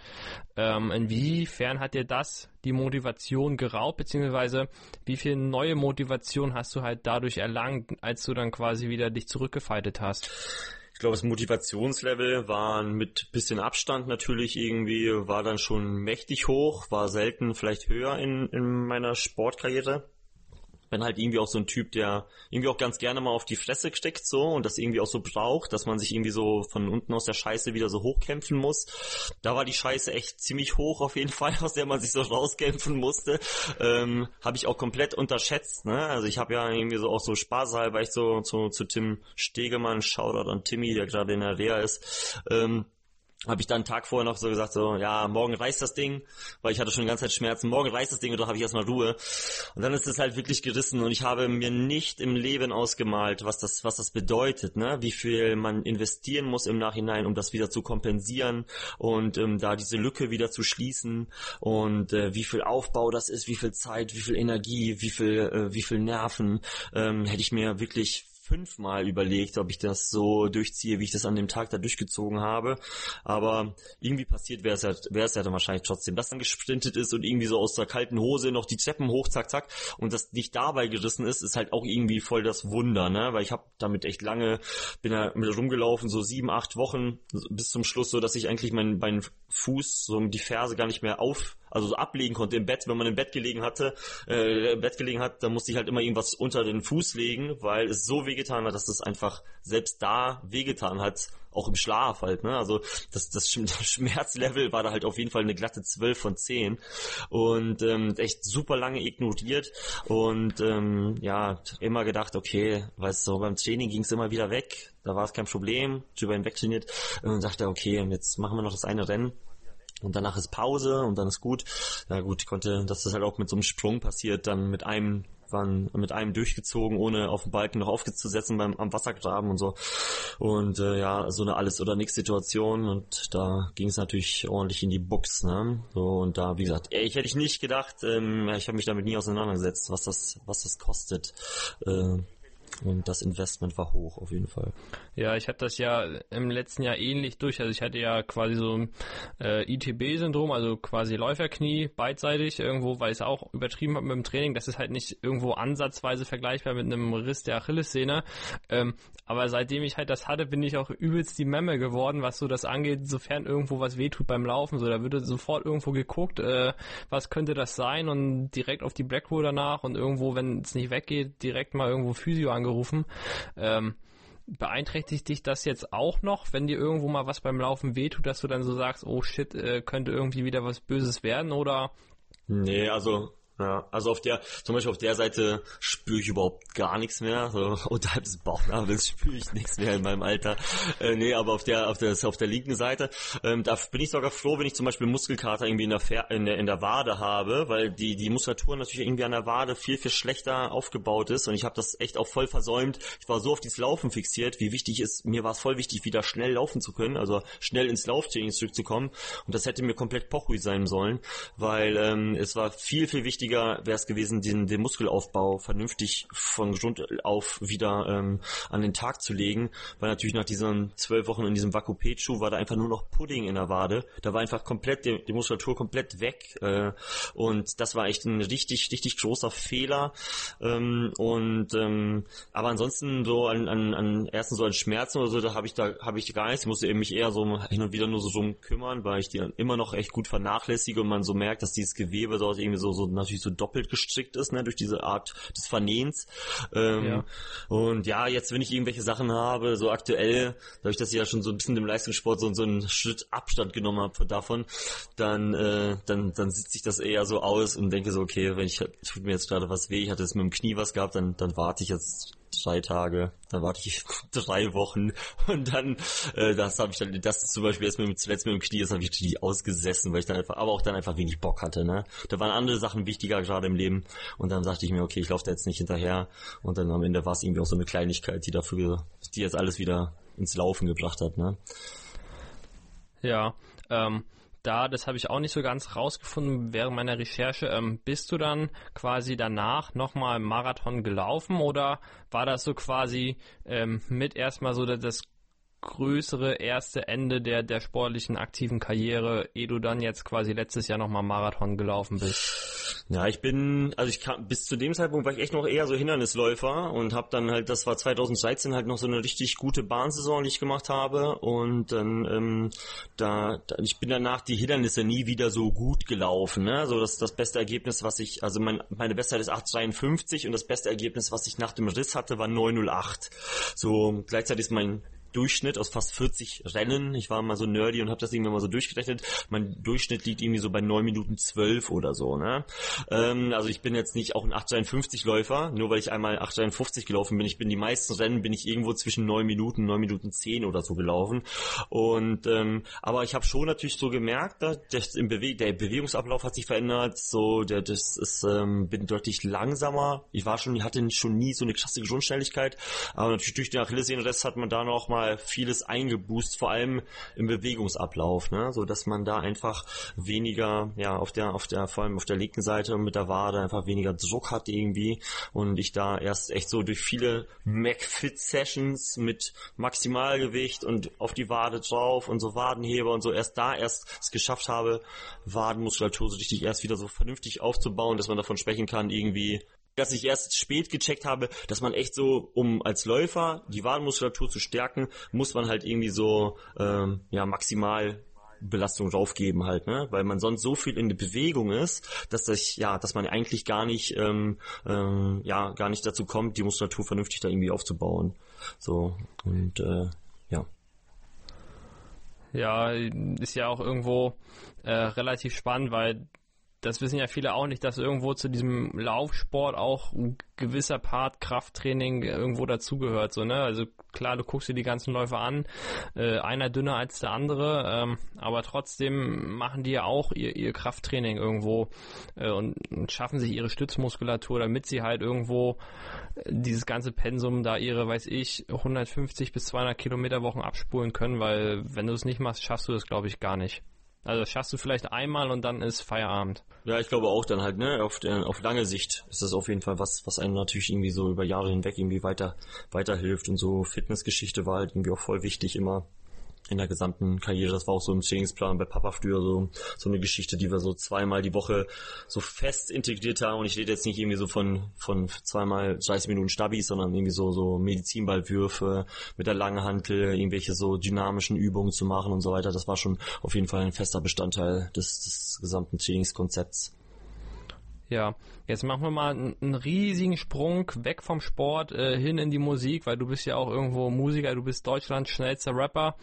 Ähm, inwiefern hat dir das die Motivation geraubt, beziehungsweise wie viel neue Motivation hast du halt dadurch erlangt, als du dann quasi wieder dich zurückgefeitet hast? Ich glaube, das Motivationslevel war mit bisschen Abstand natürlich irgendwie, war dann schon mächtig hoch, war selten vielleicht höher in, in meiner Sportkarriere bin halt irgendwie auch so ein Typ, der irgendwie auch ganz gerne mal auf die Fresse steckt so und das irgendwie auch so braucht, dass man sich irgendwie so von unten aus der Scheiße wieder so hochkämpfen muss. Da war die Scheiße echt ziemlich hoch auf jeden Fall, aus der man sich so rauskämpfen musste. Ähm, habe ich auch komplett unterschätzt. Ne? Also ich habe ja irgendwie so auch so spaßhalber ich so zu, zu Tim Stegemann, Shoutout an Timmy, der gerade in der Reha ist. Ähm, habe ich dann einen Tag vorher noch so gesagt, so, ja, morgen reißt das Ding, weil ich hatte schon die ganze Zeit Schmerzen, morgen reißt das Ding und doch habe ich erstmal Ruhe. Und dann ist es halt wirklich gerissen und ich habe mir nicht im Leben ausgemalt, was das, was das bedeutet, ne? wie viel man investieren muss im Nachhinein, um das wieder zu kompensieren und ähm, da diese Lücke wieder zu schließen und äh, wie viel Aufbau das ist, wie viel Zeit, wie viel Energie, wie viel, äh, wie viel Nerven, ähm, hätte ich mir wirklich fünfmal überlegt, ob ich das so durchziehe, wie ich das an dem Tag da durchgezogen habe. Aber irgendwie passiert wäre es ja, es ja dann wahrscheinlich trotzdem, dass dann gesprintet ist und irgendwie so aus der kalten Hose noch die Treppen hoch, zack, zack. Und das nicht dabei gerissen ist, ist halt auch irgendwie voll das Wunder, ne? Weil ich habe damit echt lange, bin da mit rumgelaufen, so sieben, acht Wochen bis zum Schluss, so dass ich eigentlich meinen, meinen Fuß, so die Ferse gar nicht mehr auf also so ablegen konnte im Bett, wenn man im Bett gelegen hatte, äh, im Bett gelegen hat, dann musste ich halt immer irgendwas unter den Fuß legen, weil es so wehgetan hat, dass es einfach selbst da wehgetan hat, auch im Schlaf halt, ne? Also das, das Schmerzlevel war da halt auf jeden Fall eine glatte 12 von 10 und ähm, echt super lange ignoriert und ähm, ja, immer gedacht, okay, weißt du, beim Training ging es immer wieder weg, da war es kein Problem, drüber hinweg trainiert und dachte, okay, jetzt machen wir noch das eine Rennen und danach ist Pause und dann ist gut. Ja gut, ich konnte, dass das halt auch mit so einem Sprung passiert, dann mit einem waren mit einem durchgezogen, ohne auf dem Balken noch aufzusetzen beim am Wassergraben und so. Und äh, ja, so eine alles oder nix Situation und da ging es natürlich ordentlich in die Box, ne? So und da, wie gesagt, ich hätte ich nicht gedacht, ähm, ich habe mich damit nie auseinandergesetzt, was das, was das kostet. Äh, und das Investment war hoch auf jeden Fall. Ja, ich hatte das ja im letzten Jahr ähnlich durch. Also ich hatte ja quasi so ein äh, ITB-Syndrom, also quasi Läuferknie beidseitig irgendwo, weil ich es auch übertrieben habe mit dem Training. Das ist halt nicht irgendwo ansatzweise vergleichbar mit einem Riss der Achillessehne. Ähm, aber seitdem ich halt das hatte, bin ich auch übelst die Memme geworden, was so das angeht, sofern irgendwo was wehtut beim Laufen. So, da würde sofort irgendwo geguckt, äh, was könnte das sein und direkt auf die Blackroll danach und irgendwo, wenn es nicht weggeht, direkt mal irgendwo Physio angerufen. Ähm, beeinträchtigt dich das jetzt auch noch, wenn dir irgendwo mal was beim Laufen wehtut, dass du dann so sagst, oh shit, äh, könnte irgendwie wieder was Böses werden oder? Nee, also ja, also auf der, zum Beispiel auf der Seite spüre ich überhaupt gar nichts mehr. So unterhalb des Bauchnabels spüre ich nichts mehr in meinem Alter. Äh, nee, aber auf der, auf der, auf der linken Seite, ähm, da bin ich sogar froh, wenn ich zum Beispiel Muskelkater irgendwie in der, in der, in der Wade habe, weil die, die Muskulatur natürlich irgendwie an der Wade viel, viel schlechter aufgebaut ist und ich habe das echt auch voll versäumt. Ich war so auf dieses Laufen fixiert, wie wichtig ist, mir war es voll wichtig, wieder schnell laufen zu können, also schnell ins Lauftraining zurückzukommen und das hätte mir komplett Pochui sein sollen, weil ähm, es war viel, viel wichtiger wichtiger wäre es gewesen, den, den Muskelaufbau vernünftig von Grund auf wieder ähm, an den Tag zu legen, weil natürlich nach diesen zwölf Wochen in diesem Vakupet-Schuh war da einfach nur noch Pudding in der Wade. Da war einfach komplett die, die Muskulatur komplett weg äh, und das war echt ein richtig, richtig großer Fehler. Ähm, und ähm, aber ansonsten so an, an, an ersten so an Schmerzen oder so, da habe ich da habe ich gar nichts. Ich musste mich eher so hin und wieder nur so drum kümmern, weil ich die dann immer noch echt gut vernachlässige und man so merkt, dass dieses Gewebe dort irgendwie so, so natürlich so doppelt gestrickt ist, ne, durch diese Art des Vernehens. Ähm, ja. Und ja, jetzt wenn ich irgendwelche Sachen habe, so aktuell, dadurch, dass ich ja schon so ein bisschen im Leistungssport so, so einen Schritt Abstand genommen habe davon, dann, äh, dann, dann sitzt sich das eher so aus und denke so, okay, wenn ich, tut mir jetzt gerade was weh, ich hatte jetzt mit dem Knie was gehabt, dann, dann warte ich jetzt drei Tage, dann warte ich drei Wochen und dann, äh, das habe ich dann, das zum Beispiel erst mit, zuletzt mit dem Knie, das habe ich die ausgesessen, weil ich dann einfach, aber auch dann einfach wenig Bock hatte, ne. Da waren andere Sachen wichtiger gerade im Leben und dann sagte ich mir, okay, ich laufe da jetzt nicht hinterher und dann am Ende war es irgendwie auch so eine Kleinigkeit, die dafür, die jetzt alles wieder ins Laufen gebracht hat, ne. Ja, ähm, da, das habe ich auch nicht so ganz rausgefunden während meiner Recherche. Ähm, bist du dann quasi danach nochmal Marathon gelaufen oder war das so quasi ähm, mit erstmal so das größere erste Ende der, der sportlichen aktiven Karriere, ehe du dann jetzt quasi letztes Jahr nochmal Marathon gelaufen bist? Ja, ich bin, also ich kam, bis zu dem Zeitpunkt war ich echt noch eher so Hindernisläufer und habe dann halt, das war 2013 halt noch so eine richtig gute Bahnsaison, die ich gemacht habe und dann, ähm, da, da ich bin danach die Hindernisse nie wieder so gut gelaufen, ne, so das, das beste Ergebnis, was ich, also mein, meine Bestzeit ist 8,53 und das beste Ergebnis, was ich nach dem Riss hatte, war 9,08. So, gleichzeitig ist mein Durchschnitt aus fast 40 Rennen. Ich war mal so nerdy und habe das irgendwie mal so durchgerechnet. Mein Durchschnitt liegt irgendwie so bei 9 Minuten 12 oder so. Ne? Ähm, also ich bin jetzt nicht auch ein 853 Läufer, nur weil ich einmal 853 gelaufen bin. Ich bin die meisten Rennen bin ich irgendwo zwischen 9 Minuten, 9 Minuten 10 oder so gelaufen. Und ähm, aber ich habe schon natürlich so gemerkt, dass im Bewe der Bewegungsablauf hat sich verändert. So, der das ist ähm, bin deutlich langsamer. Ich war schon, hatte schon nie so eine krasse Grundschnelligkeit, aber natürlich durch den Achillessehnenrest hat man da noch mal nochmal vieles eingeboost, vor allem im Bewegungsablauf, ne? so dass man da einfach weniger, ja, auf der, auf der, vor allem auf der linken Seite mit der Wade einfach weniger Druck hat irgendwie und ich da erst echt so durch viele McFit-Sessions mit Maximalgewicht und auf die Wade drauf und so Wadenheber und so erst da erst es geschafft habe, Wadenmuskulatur so richtig erst wieder so vernünftig aufzubauen, dass man davon sprechen kann, irgendwie dass ich erst spät gecheckt habe, dass man echt so, um als Läufer die Wadenmuskulatur zu stärken, muss man halt irgendwie so ähm, ja maximal Belastung draufgeben halt, ne? Weil man sonst so viel in der Bewegung ist, dass das ja, dass man eigentlich gar nicht, ähm, ähm, ja, gar nicht dazu kommt, die Muskulatur vernünftig da irgendwie aufzubauen. So und äh, ja. Ja, ist ja auch irgendwo äh, relativ spannend, weil das wissen ja viele auch nicht, dass irgendwo zu diesem Laufsport auch ein gewisser Part Krafttraining irgendwo dazugehört. So, ne? Also klar, du guckst dir die ganzen Läufer an, äh, einer dünner als der andere, ähm, aber trotzdem machen die ja auch ihr, ihr Krafttraining irgendwo äh, und, und schaffen sich ihre Stützmuskulatur, damit sie halt irgendwo äh, dieses ganze Pensum da ihre, weiß ich, 150 bis 200 Kilometer Wochen abspulen können, weil wenn du es nicht machst, schaffst du das, glaube ich, gar nicht. Also das schaffst du vielleicht einmal und dann ist Feierabend. Ja, ich glaube auch dann halt, ne, auf, der, auf lange Sicht ist das auf jeden Fall was, was einem natürlich irgendwie so über Jahre hinweg irgendwie weiter, weiterhilft und so Fitnessgeschichte war halt irgendwie auch voll wichtig immer in der gesamten Karriere. Das war auch so im Trainingsplan bei Papa früher so, so eine Geschichte, die wir so zweimal die Woche so fest integriert haben. Und ich rede jetzt nicht irgendwie so von, von zweimal 30 Minuten Stabis, sondern irgendwie so, so Medizinballwürfe mit der langen Hantel, irgendwelche so dynamischen Übungen zu machen und so weiter. Das war schon auf jeden Fall ein fester Bestandteil des, des gesamten Trainingskonzepts. Ja, jetzt machen wir mal einen, einen riesigen Sprung weg vom Sport äh, hin in die Musik, weil du bist ja auch irgendwo Musiker, du bist Deutschlands schnellster Rapper.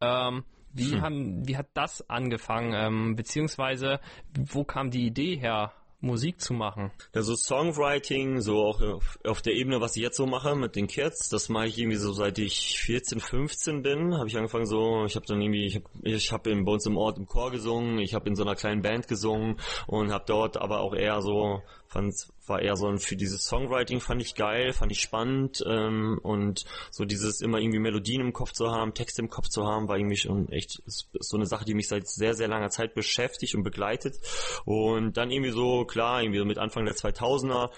Ähm, wie, hm. haben, wie hat das angefangen? Ähm, beziehungsweise, wo kam die Idee her, Musik zu machen? Ja, so Songwriting, so auch auf der Ebene, was ich jetzt so mache mit den Kids, das mache ich irgendwie so seit ich 14, 15 bin, habe ich angefangen so, ich habe dann irgendwie, ich habe ich hab bei uns im Ort im Chor gesungen, ich habe in so einer kleinen Band gesungen und habe dort aber auch eher so fand war eher so ein, für dieses Songwriting fand ich geil, fand ich spannend ähm, und so dieses immer irgendwie Melodien im Kopf zu haben, Texte im Kopf zu haben, war irgendwie schon echt so eine Sache, die mich seit sehr, sehr langer Zeit beschäftigt und begleitet. Und dann irgendwie so, klar, irgendwie so mit Anfang der 2000er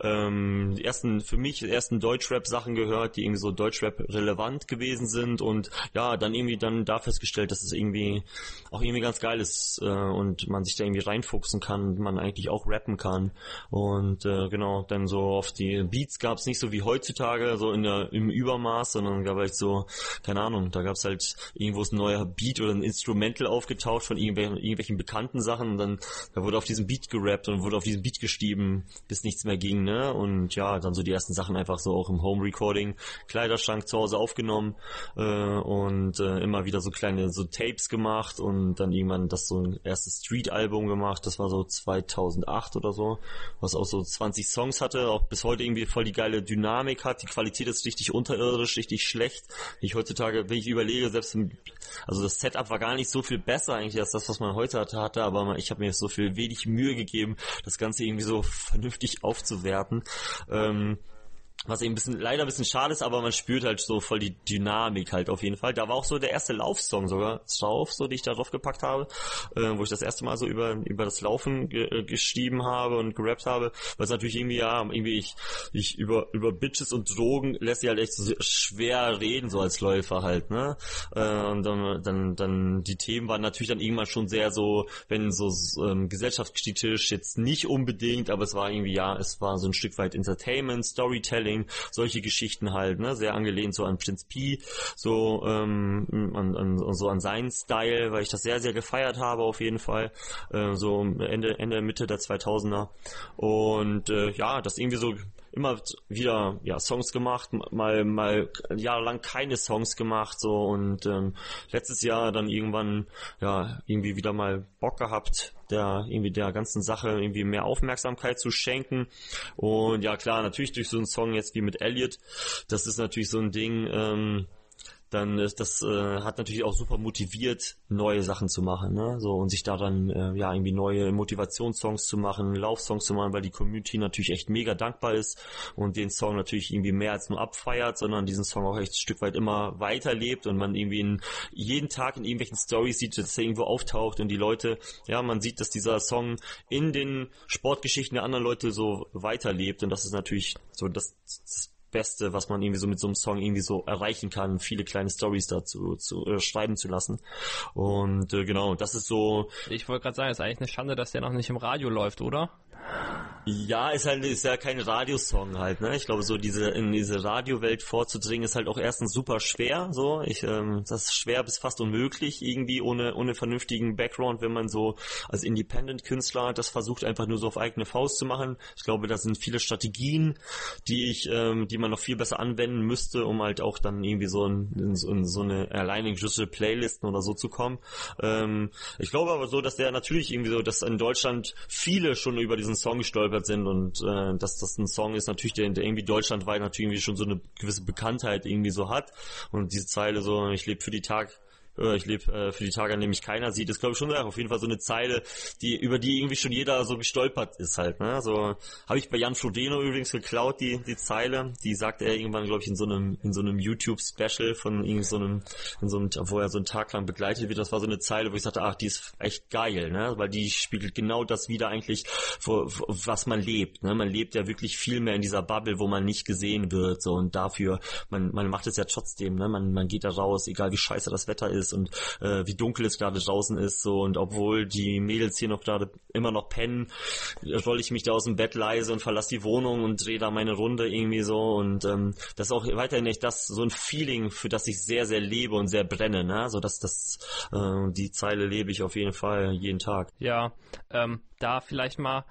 ähm, die ersten, für mich die ersten Deutschrap-Sachen gehört, die irgendwie so Deutschrap relevant gewesen sind. Und ja, dann irgendwie dann da festgestellt, dass es irgendwie auch irgendwie ganz geil ist äh, und man sich da irgendwie reinfuchsen kann, man eigentlich auch rappen kann. Und äh, genau, dann so auf die Beats gab es nicht so wie heutzutage, so in der im Übermaß, sondern gab halt so, keine Ahnung, da gab es halt irgendwo ein neuer Beat oder ein Instrumental aufgetaucht von irgendwelchen, irgendwelchen bekannten Sachen und dann da wurde auf diesem Beat gerappt und wurde auf diesem Beat geschrieben, bis nichts mehr ging, ne? Und ja, dann so die ersten Sachen einfach so auch im Home Recording, Kleiderschrank zu Hause aufgenommen äh, und äh, immer wieder so kleine so Tapes gemacht und dann irgendwann das so ein erstes Street Album gemacht, das war so 2008 oder so was auch so 20 Songs hatte, auch bis heute irgendwie voll die geile Dynamik hat. Die Qualität ist richtig unterirdisch, richtig schlecht. Ich heutzutage, wenn ich überlege, selbst im, also das Setup war gar nicht so viel besser eigentlich als das, was man heute hatte, aber ich habe mir so viel wenig Mühe gegeben, das Ganze irgendwie so vernünftig aufzuwerten. Ähm, was eben ein bisschen, leider ein bisschen schade ist, aber man spürt halt so voll die Dynamik halt auf jeden Fall. Da war auch so der erste Laufsong sogar drauf, so die ich da drauf gepackt habe, äh, wo ich das erste Mal so über über das Laufen ge äh, geschrieben habe und gerappt habe, was natürlich irgendwie ja irgendwie ich ich über über Bitches und Drogen lässt sich halt echt so schwer reden so als Läufer halt, ne? Äh, und dann dann dann die Themen waren natürlich dann irgendwann schon sehr so, wenn so ähm, gesellschaftskritisch jetzt nicht unbedingt, aber es war irgendwie ja, es war so ein Stück weit Entertainment, Storytelling Traveling, solche Geschichten halt, ne, sehr angelehnt so an Prince P, so ähm, an, an, so an seinen Style, weil ich das sehr sehr gefeiert habe auf jeden Fall, äh, so Ende Ende Mitte der 2000er und äh, ja, das irgendwie so immer wieder ja Songs gemacht, mal mal jahrelang keine Songs gemacht so und ähm, letztes Jahr dann irgendwann ja irgendwie wieder mal Bock gehabt, der irgendwie der ganzen Sache irgendwie mehr Aufmerksamkeit zu schenken und ja klar natürlich durch so einen Song jetzt wie mit Elliot, das ist natürlich so ein Ding. Ähm, dann ist das äh, hat natürlich auch super motiviert, neue Sachen zu machen, ne? So und sich da dann äh, ja irgendwie neue Motivationssongs zu machen, Laufsongs zu machen, weil die Community natürlich echt mega dankbar ist und den Song natürlich irgendwie mehr als nur abfeiert, sondern diesen Song auch echt ein Stück weit immer weiterlebt und man irgendwie in, jeden Tag in irgendwelchen Stories sieht, dass er irgendwo auftaucht und die Leute, ja, man sieht, dass dieser Song in den Sportgeschichten der anderen Leute so weiterlebt und das ist natürlich so das, das Beste, was man irgendwie so mit so einem Song irgendwie so erreichen kann, viele kleine Stories dazu zu äh, schreiben zu lassen. Und äh, genau, das ist so. Ich wollte gerade sagen, es ist eigentlich eine Schande, dass der noch nicht im Radio läuft, oder? Ja, ist halt ist ja kein Radiosong halt, ne? Ich glaube, so diese in diese Radiowelt vorzudringen ist halt auch erstens super schwer, so. Ich ähm, das ist schwer bis fast unmöglich irgendwie ohne ohne vernünftigen Background, wenn man so als Independent Künstler das versucht einfach nur so auf eigene Faust zu machen. Ich glaube, das sind viele Strategien, die ich ähm, die man noch viel besser anwenden müsste, um halt auch dann irgendwie so in, in, in so eine alleine geschützte Playlisten oder so zu kommen. Ähm, ich glaube aber so, dass der natürlich irgendwie so, dass in Deutschland viele schon über diesen Song gestolpert sind und äh, dass das ein Song ist natürlich, der, der irgendwie deutschlandweit natürlich irgendwie schon so eine gewisse Bekanntheit irgendwie so hat. Und diese Zeile so, ich lebe für die Tag ich lebe äh, für die Tage, an denen mich keiner sieht, ist glaube ich schon auf jeden Fall so eine Zeile, die über die irgendwie schon jeder so gestolpert ist halt. Ne? So habe ich bei Jan Frodeno übrigens geklaut die die Zeile, die sagt er irgendwann glaube ich in so einem in so einem YouTube Special von irgendwie so einem in so einem wo er so einen Tag lang begleitet wird. Das war so eine Zeile, wo ich sagte, ach die ist echt geil, ne? Weil die spiegelt genau das wieder eigentlich, wo, was man lebt. Ne? Man lebt ja wirklich viel mehr in dieser Bubble, wo man nicht gesehen wird so und dafür man man macht es ja trotzdem. Ne? Man man geht da raus, egal wie scheiße das Wetter ist ist und äh, wie dunkel es gerade draußen ist so und obwohl die Mädels hier noch gerade immer noch pennen, rolle ich mich da aus dem Bett leise und verlasse die Wohnung und drehe da meine Runde irgendwie so und ähm, das ist auch weiterhin echt das so ein Feeling, für das ich sehr sehr lebe und sehr brenne, ne? So dass das äh, die Zeile lebe ich auf jeden Fall jeden Tag. Ja, ähm, da vielleicht mal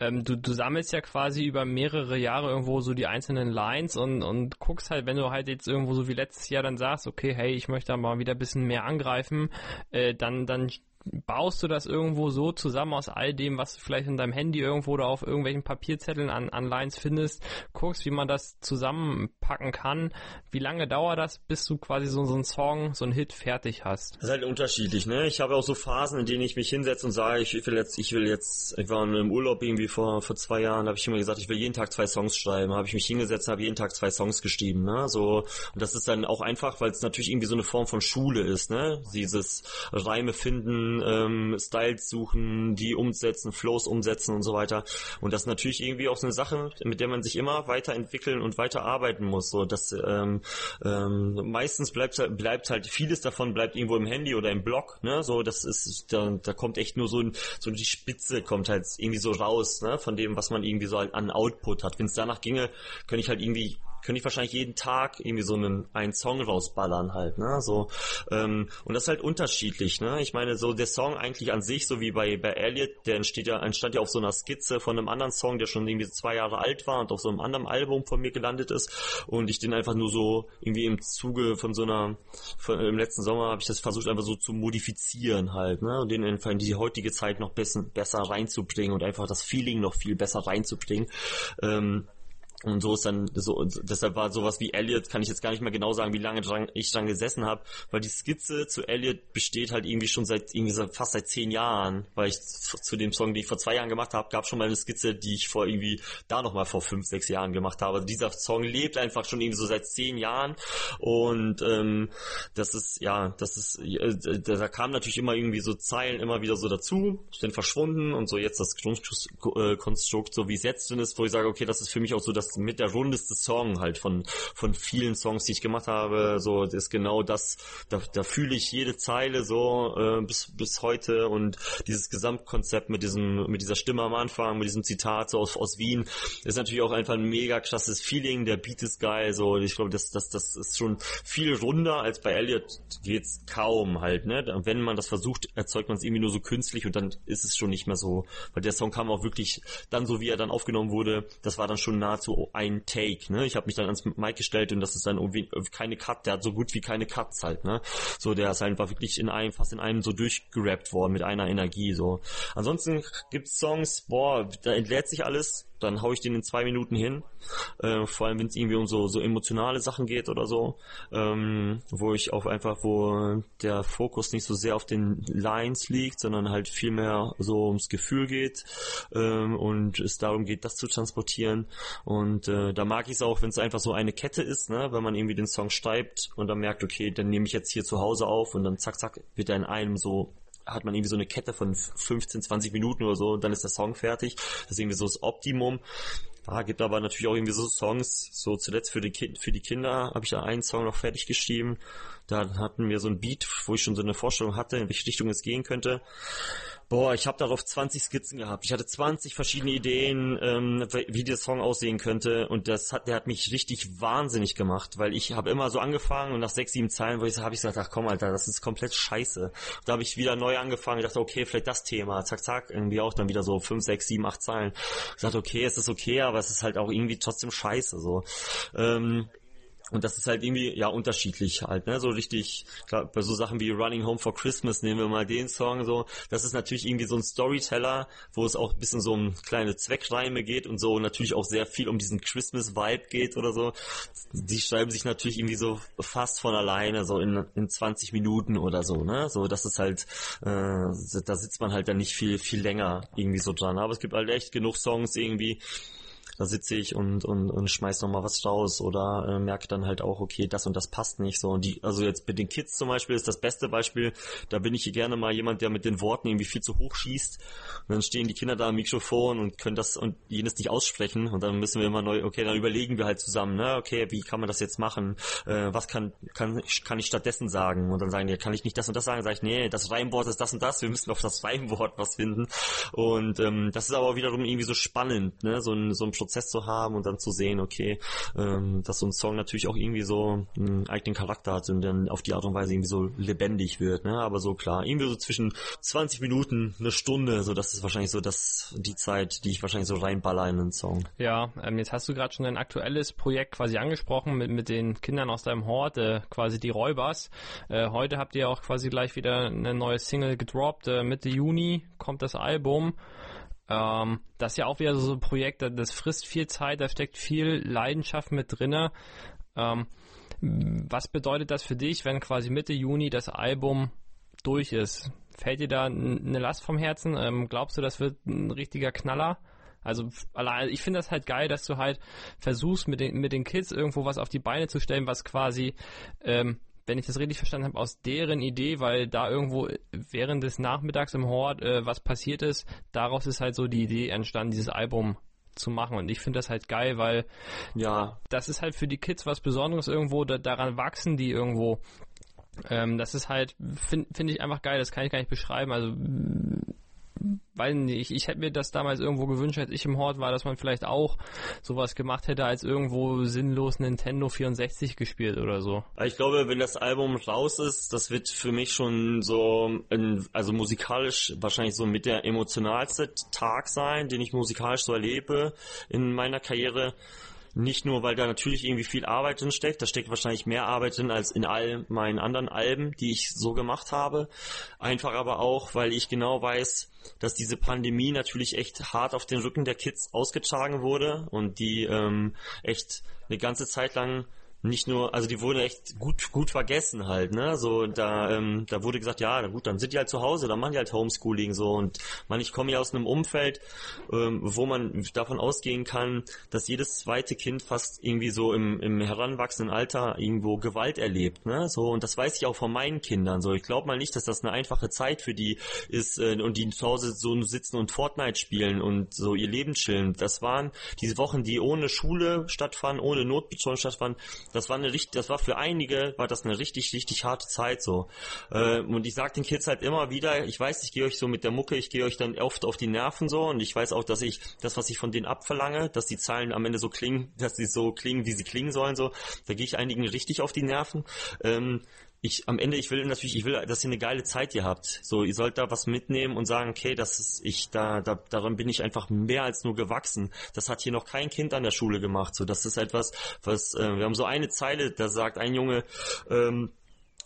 ähm, du, du sammelst ja quasi über mehrere Jahre irgendwo so die einzelnen Lines und, und guckst halt, wenn du halt jetzt irgendwo so wie letztes Jahr dann sagst, okay, hey, ich möchte mal wieder ein bisschen mehr angreifen, äh, dann, dann baust du das irgendwo so zusammen aus all dem, was du vielleicht in deinem Handy irgendwo oder auf irgendwelchen Papierzetteln an, an Lines findest, guckst, wie man das zusammenpacken kann. Wie lange dauert das, bis du quasi so, so einen Song, so einen Hit fertig hast? Das ist halt unterschiedlich, ne? Ich habe auch so Phasen, in denen ich mich hinsetze und sage, ich will jetzt, ich will jetzt, ich war im Urlaub irgendwie vor, vor zwei Jahren, habe ich immer gesagt, ich will jeden Tag zwei Songs schreiben. Habe ich mich hingesetzt, habe jeden Tag zwei Songs geschrieben, ne? So, und das ist dann auch einfach, weil es natürlich irgendwie so eine Form von Schule ist, ne? Dieses Reime finden, ähm, Styles suchen, die umsetzen, Flows umsetzen und so weiter. Und das ist natürlich irgendwie auch so eine Sache, mit der man sich immer weiterentwickeln und weiterarbeiten muss. So, dass ähm, ähm, meistens bleibt bleibt halt vieles davon bleibt irgendwo im Handy oder im Blog. Ne, so das ist da, da kommt echt nur so so die Spitze kommt halt irgendwie so raus, ne, von dem was man irgendwie so halt an Output hat. Wenn es danach ginge, könnte ich halt irgendwie könnte ich wahrscheinlich jeden Tag irgendwie so einen, einen Song rausballern halt, ne? So, ähm, und das ist halt unterschiedlich, ne? Ich meine, so der Song eigentlich an sich, so wie bei, bei Elliot, der entsteht ja, entstand ja auf so einer Skizze von einem anderen Song, der schon irgendwie zwei Jahre alt war und auf so einem anderen Album von mir gelandet ist. Und ich den einfach nur so irgendwie im Zuge von so einer, von, im letzten Sommer habe ich das versucht einfach so zu modifizieren halt, ne? Und den einfach in die heutige Zeit noch besser, besser reinzubringen und einfach das Feeling noch viel besser reinzubringen. Ähm, und so ist dann so deshalb war sowas wie Elliot kann ich jetzt gar nicht mehr genau sagen, wie lange dran, ich dran gesessen habe, weil die Skizze zu Elliot besteht halt irgendwie schon seit irgendwie so, fast seit zehn Jahren, weil ich zu dem Song, den ich vor zwei Jahren gemacht habe, gab schon mal eine Skizze, die ich vor irgendwie da noch mal vor fünf sechs Jahren gemacht habe. Also dieser Song lebt einfach schon irgendwie so seit zehn Jahren und ähm, das ist ja das ist äh, da kam natürlich immer irgendwie so Zeilen immer wieder so dazu, sind verschwunden und so jetzt das Grundkonstrukt so wie es jetzt drin ist, wo ich sage okay, das ist für mich auch so das mit der rundeste Song halt von, von vielen Songs, die ich gemacht habe. So, das ist genau das, da, da fühle ich jede Zeile so äh, bis, bis heute und dieses Gesamtkonzept mit diesem, mit dieser Stimme am Anfang, mit diesem Zitat so aus, aus Wien, ist natürlich auch einfach ein mega krasses Feeling. Der Beat ist geil, so ich glaube, das, das, das ist schon viel runder als bei Elliot geht's kaum halt, ne? Wenn man das versucht, erzeugt man es irgendwie nur so künstlich und dann ist es schon nicht mehr so, weil der Song kam auch wirklich dann so, wie er dann aufgenommen wurde, das war dann schon nahezu ein Take, ne? Ich habe mich dann ans Mic gestellt und das ist dann irgendwie keine Cut, der hat so gut wie keine Cuts halt, ne? So, der ist einfach wirklich in einem, fast in einem so durchgerappt worden mit einer Energie, so. Ansonsten gibt's Songs, boah, da entleert sich alles, dann hau ich den in zwei Minuten hin. Äh, vor allem, wenn es irgendwie um so, so emotionale Sachen geht oder so, ähm, wo ich auch einfach, wo der Fokus nicht so sehr auf den Lines liegt, sondern halt viel mehr so ums Gefühl geht ähm, und es darum geht, das zu transportieren. Und äh, da mag ich es auch, wenn es einfach so eine Kette ist, ne, wenn man irgendwie den Song schreibt und dann merkt, okay, dann nehme ich jetzt hier zu Hause auf und dann zack, zack, wird er in einem so hat man irgendwie so eine Kette von 15, 20 Minuten oder so und dann ist der Song fertig. Das ist irgendwie so das Optimum. Ah, gibt aber natürlich auch irgendwie so Songs, so zuletzt für die, Ki für die Kinder habe ich da einen Song noch fertig geschrieben. Da hatten wir so ein Beat, wo ich schon so eine Vorstellung hatte, in welche Richtung es gehen könnte. Boah, ich habe darauf 20 Skizzen gehabt. Ich hatte 20 verschiedene Ideen, ähm, wie der Song aussehen könnte und das hat, der hat mich richtig wahnsinnig gemacht, weil ich habe immer so angefangen und nach sechs, sieben Zeilen, wo ich habe ich gesagt, ach komm, Alter, das ist komplett scheiße. Da habe ich wieder neu angefangen, ich dachte, okay, vielleicht das Thema, zack, zack, irgendwie auch dann wieder so fünf, sechs, sieben, acht Zeilen. Ich dachte, okay, es ist okay, aber es ist halt auch irgendwie trotzdem scheiße so. Ähm, und das ist halt irgendwie, ja, unterschiedlich halt, ne, so richtig, klar, bei so Sachen wie Running Home for Christmas nehmen wir mal den Song so, das ist natürlich irgendwie so ein Storyteller, wo es auch ein bisschen so um kleine Zweckreime geht und so natürlich auch sehr viel um diesen Christmas-Vibe geht oder so. Die schreiben sich natürlich irgendwie so fast von alleine, so in, in 20 Minuten oder so, ne, so, das ist halt, äh, da sitzt man halt dann nicht viel, viel länger irgendwie so dran, aber es gibt halt echt genug Songs irgendwie, da sitze ich und, und, und schmeiß noch mal was raus oder äh, merke dann halt auch, okay, das und das passt nicht so. Und die, also jetzt mit den Kids zum Beispiel ist das beste Beispiel, da bin ich hier gerne mal jemand, der mit den Worten irgendwie viel zu hoch schießt. Und dann stehen die Kinder da am Mikrofon und können das und jenes nicht aussprechen und dann müssen wir immer neu, okay, dann überlegen wir halt zusammen, ne, okay, wie kann man das jetzt machen? Äh, was kann, kann, kann ich stattdessen sagen? Und dann sagen die, kann ich nicht das und das sagen? Sag ich, nee, das Reimwort ist das und das, wir müssen auf das Reimwort was finden. Und ähm, das ist aber wiederum irgendwie so spannend, ne, so ein, so ein Prozess Prozess zu haben und dann zu sehen, okay, ähm, dass so ein Song natürlich auch irgendwie so einen eigenen Charakter hat und dann auf die Art und Weise irgendwie so lebendig wird, ne? Aber so klar, irgendwie so zwischen 20 Minuten, eine Stunde, so das ist wahrscheinlich so das die Zeit, die ich wahrscheinlich so reinballer in einen Song. Ja, ähm, jetzt hast du gerade schon dein aktuelles Projekt quasi angesprochen mit, mit den Kindern aus deinem Hort, äh, quasi die Räubers. Äh, heute habt ihr auch quasi gleich wieder eine neue Single gedroppt. Äh, Mitte Juni kommt das Album. Ähm, das ist ja auch wieder so ein Projekt, das frisst viel Zeit, da steckt viel Leidenschaft mit drinne. Ähm, was bedeutet das für dich, wenn quasi Mitte Juni das Album durch ist? Fällt dir da eine Last vom Herzen? Ähm, glaubst du, das wird ein richtiger Knaller? Also allein, ich finde das halt geil, dass du halt versuchst mit den mit den Kids irgendwo was auf die Beine zu stellen, was quasi, ähm, wenn ich das richtig verstanden habe, aus deren Idee, weil da irgendwo während des Nachmittags im Hort äh, was passiert ist, daraus ist halt so die Idee entstanden, dieses Album zu machen. Und ich finde das halt geil, weil ja, das ist halt für die Kids was Besonderes irgendwo, da, daran wachsen die irgendwo. Ähm, das ist halt, finde find ich einfach geil, das kann ich gar nicht beschreiben. Also weiß nicht, ich hätte mir das damals irgendwo gewünscht, als ich im Hort war, dass man vielleicht auch sowas gemacht hätte, als irgendwo sinnlos Nintendo 64 gespielt oder so. Ich glaube, wenn das Album raus ist, das wird für mich schon so, ein, also musikalisch wahrscheinlich so mit der emotionalste Tag sein, den ich musikalisch so erlebe in meiner Karriere. Nicht nur, weil da natürlich irgendwie viel Arbeit drin steckt, da steckt wahrscheinlich mehr Arbeit drin als in all meinen anderen Alben, die ich so gemacht habe. Einfach aber auch, weil ich genau weiß, dass diese Pandemie natürlich echt hart auf den Rücken der Kids ausgetragen wurde und die ähm, echt eine ganze Zeit lang nicht nur, also die wurde echt gut gut vergessen halt, ne? So da ähm, da wurde gesagt, ja, gut, dann sind die halt zu Hause, dann machen die halt Homeschooling so und man, ich komme ja aus einem Umfeld, ähm, wo man davon ausgehen kann, dass jedes zweite Kind fast irgendwie so im, im heranwachsenden Alter irgendwo Gewalt erlebt, ne? So und das weiß ich auch von meinen Kindern. So, ich glaube mal nicht, dass das eine einfache Zeit für die ist äh, und die zu Hause so sitzen und Fortnite spielen und so ihr Leben chillen. Das waren diese Wochen, die ohne Schule stattfanden, ohne Notbetreuung stattfanden das war eine richtig, das war für einige, war das eine richtig, richtig harte Zeit so. Äh, und ich sag den Kids halt immer wieder, ich weiß, ich gehe euch so mit der Mucke, ich gehe euch dann oft auf die Nerven so und ich weiß auch, dass ich das, was ich von denen abverlange, dass die Zahlen am Ende so klingen, dass sie so klingen, wie sie klingen sollen, so, da gehe ich einigen richtig auf die Nerven. Ähm, ich am Ende, ich will natürlich, ich will, dass ihr eine geile Zeit hier habt. So, ihr sollt da was mitnehmen und sagen, okay, das ist, ich, da, da, daran bin ich einfach mehr als nur gewachsen. Das hat hier noch kein Kind an der Schule gemacht. So, das ist etwas, was, äh, wir haben so eine Zeile, da sagt ein Junge, ähm,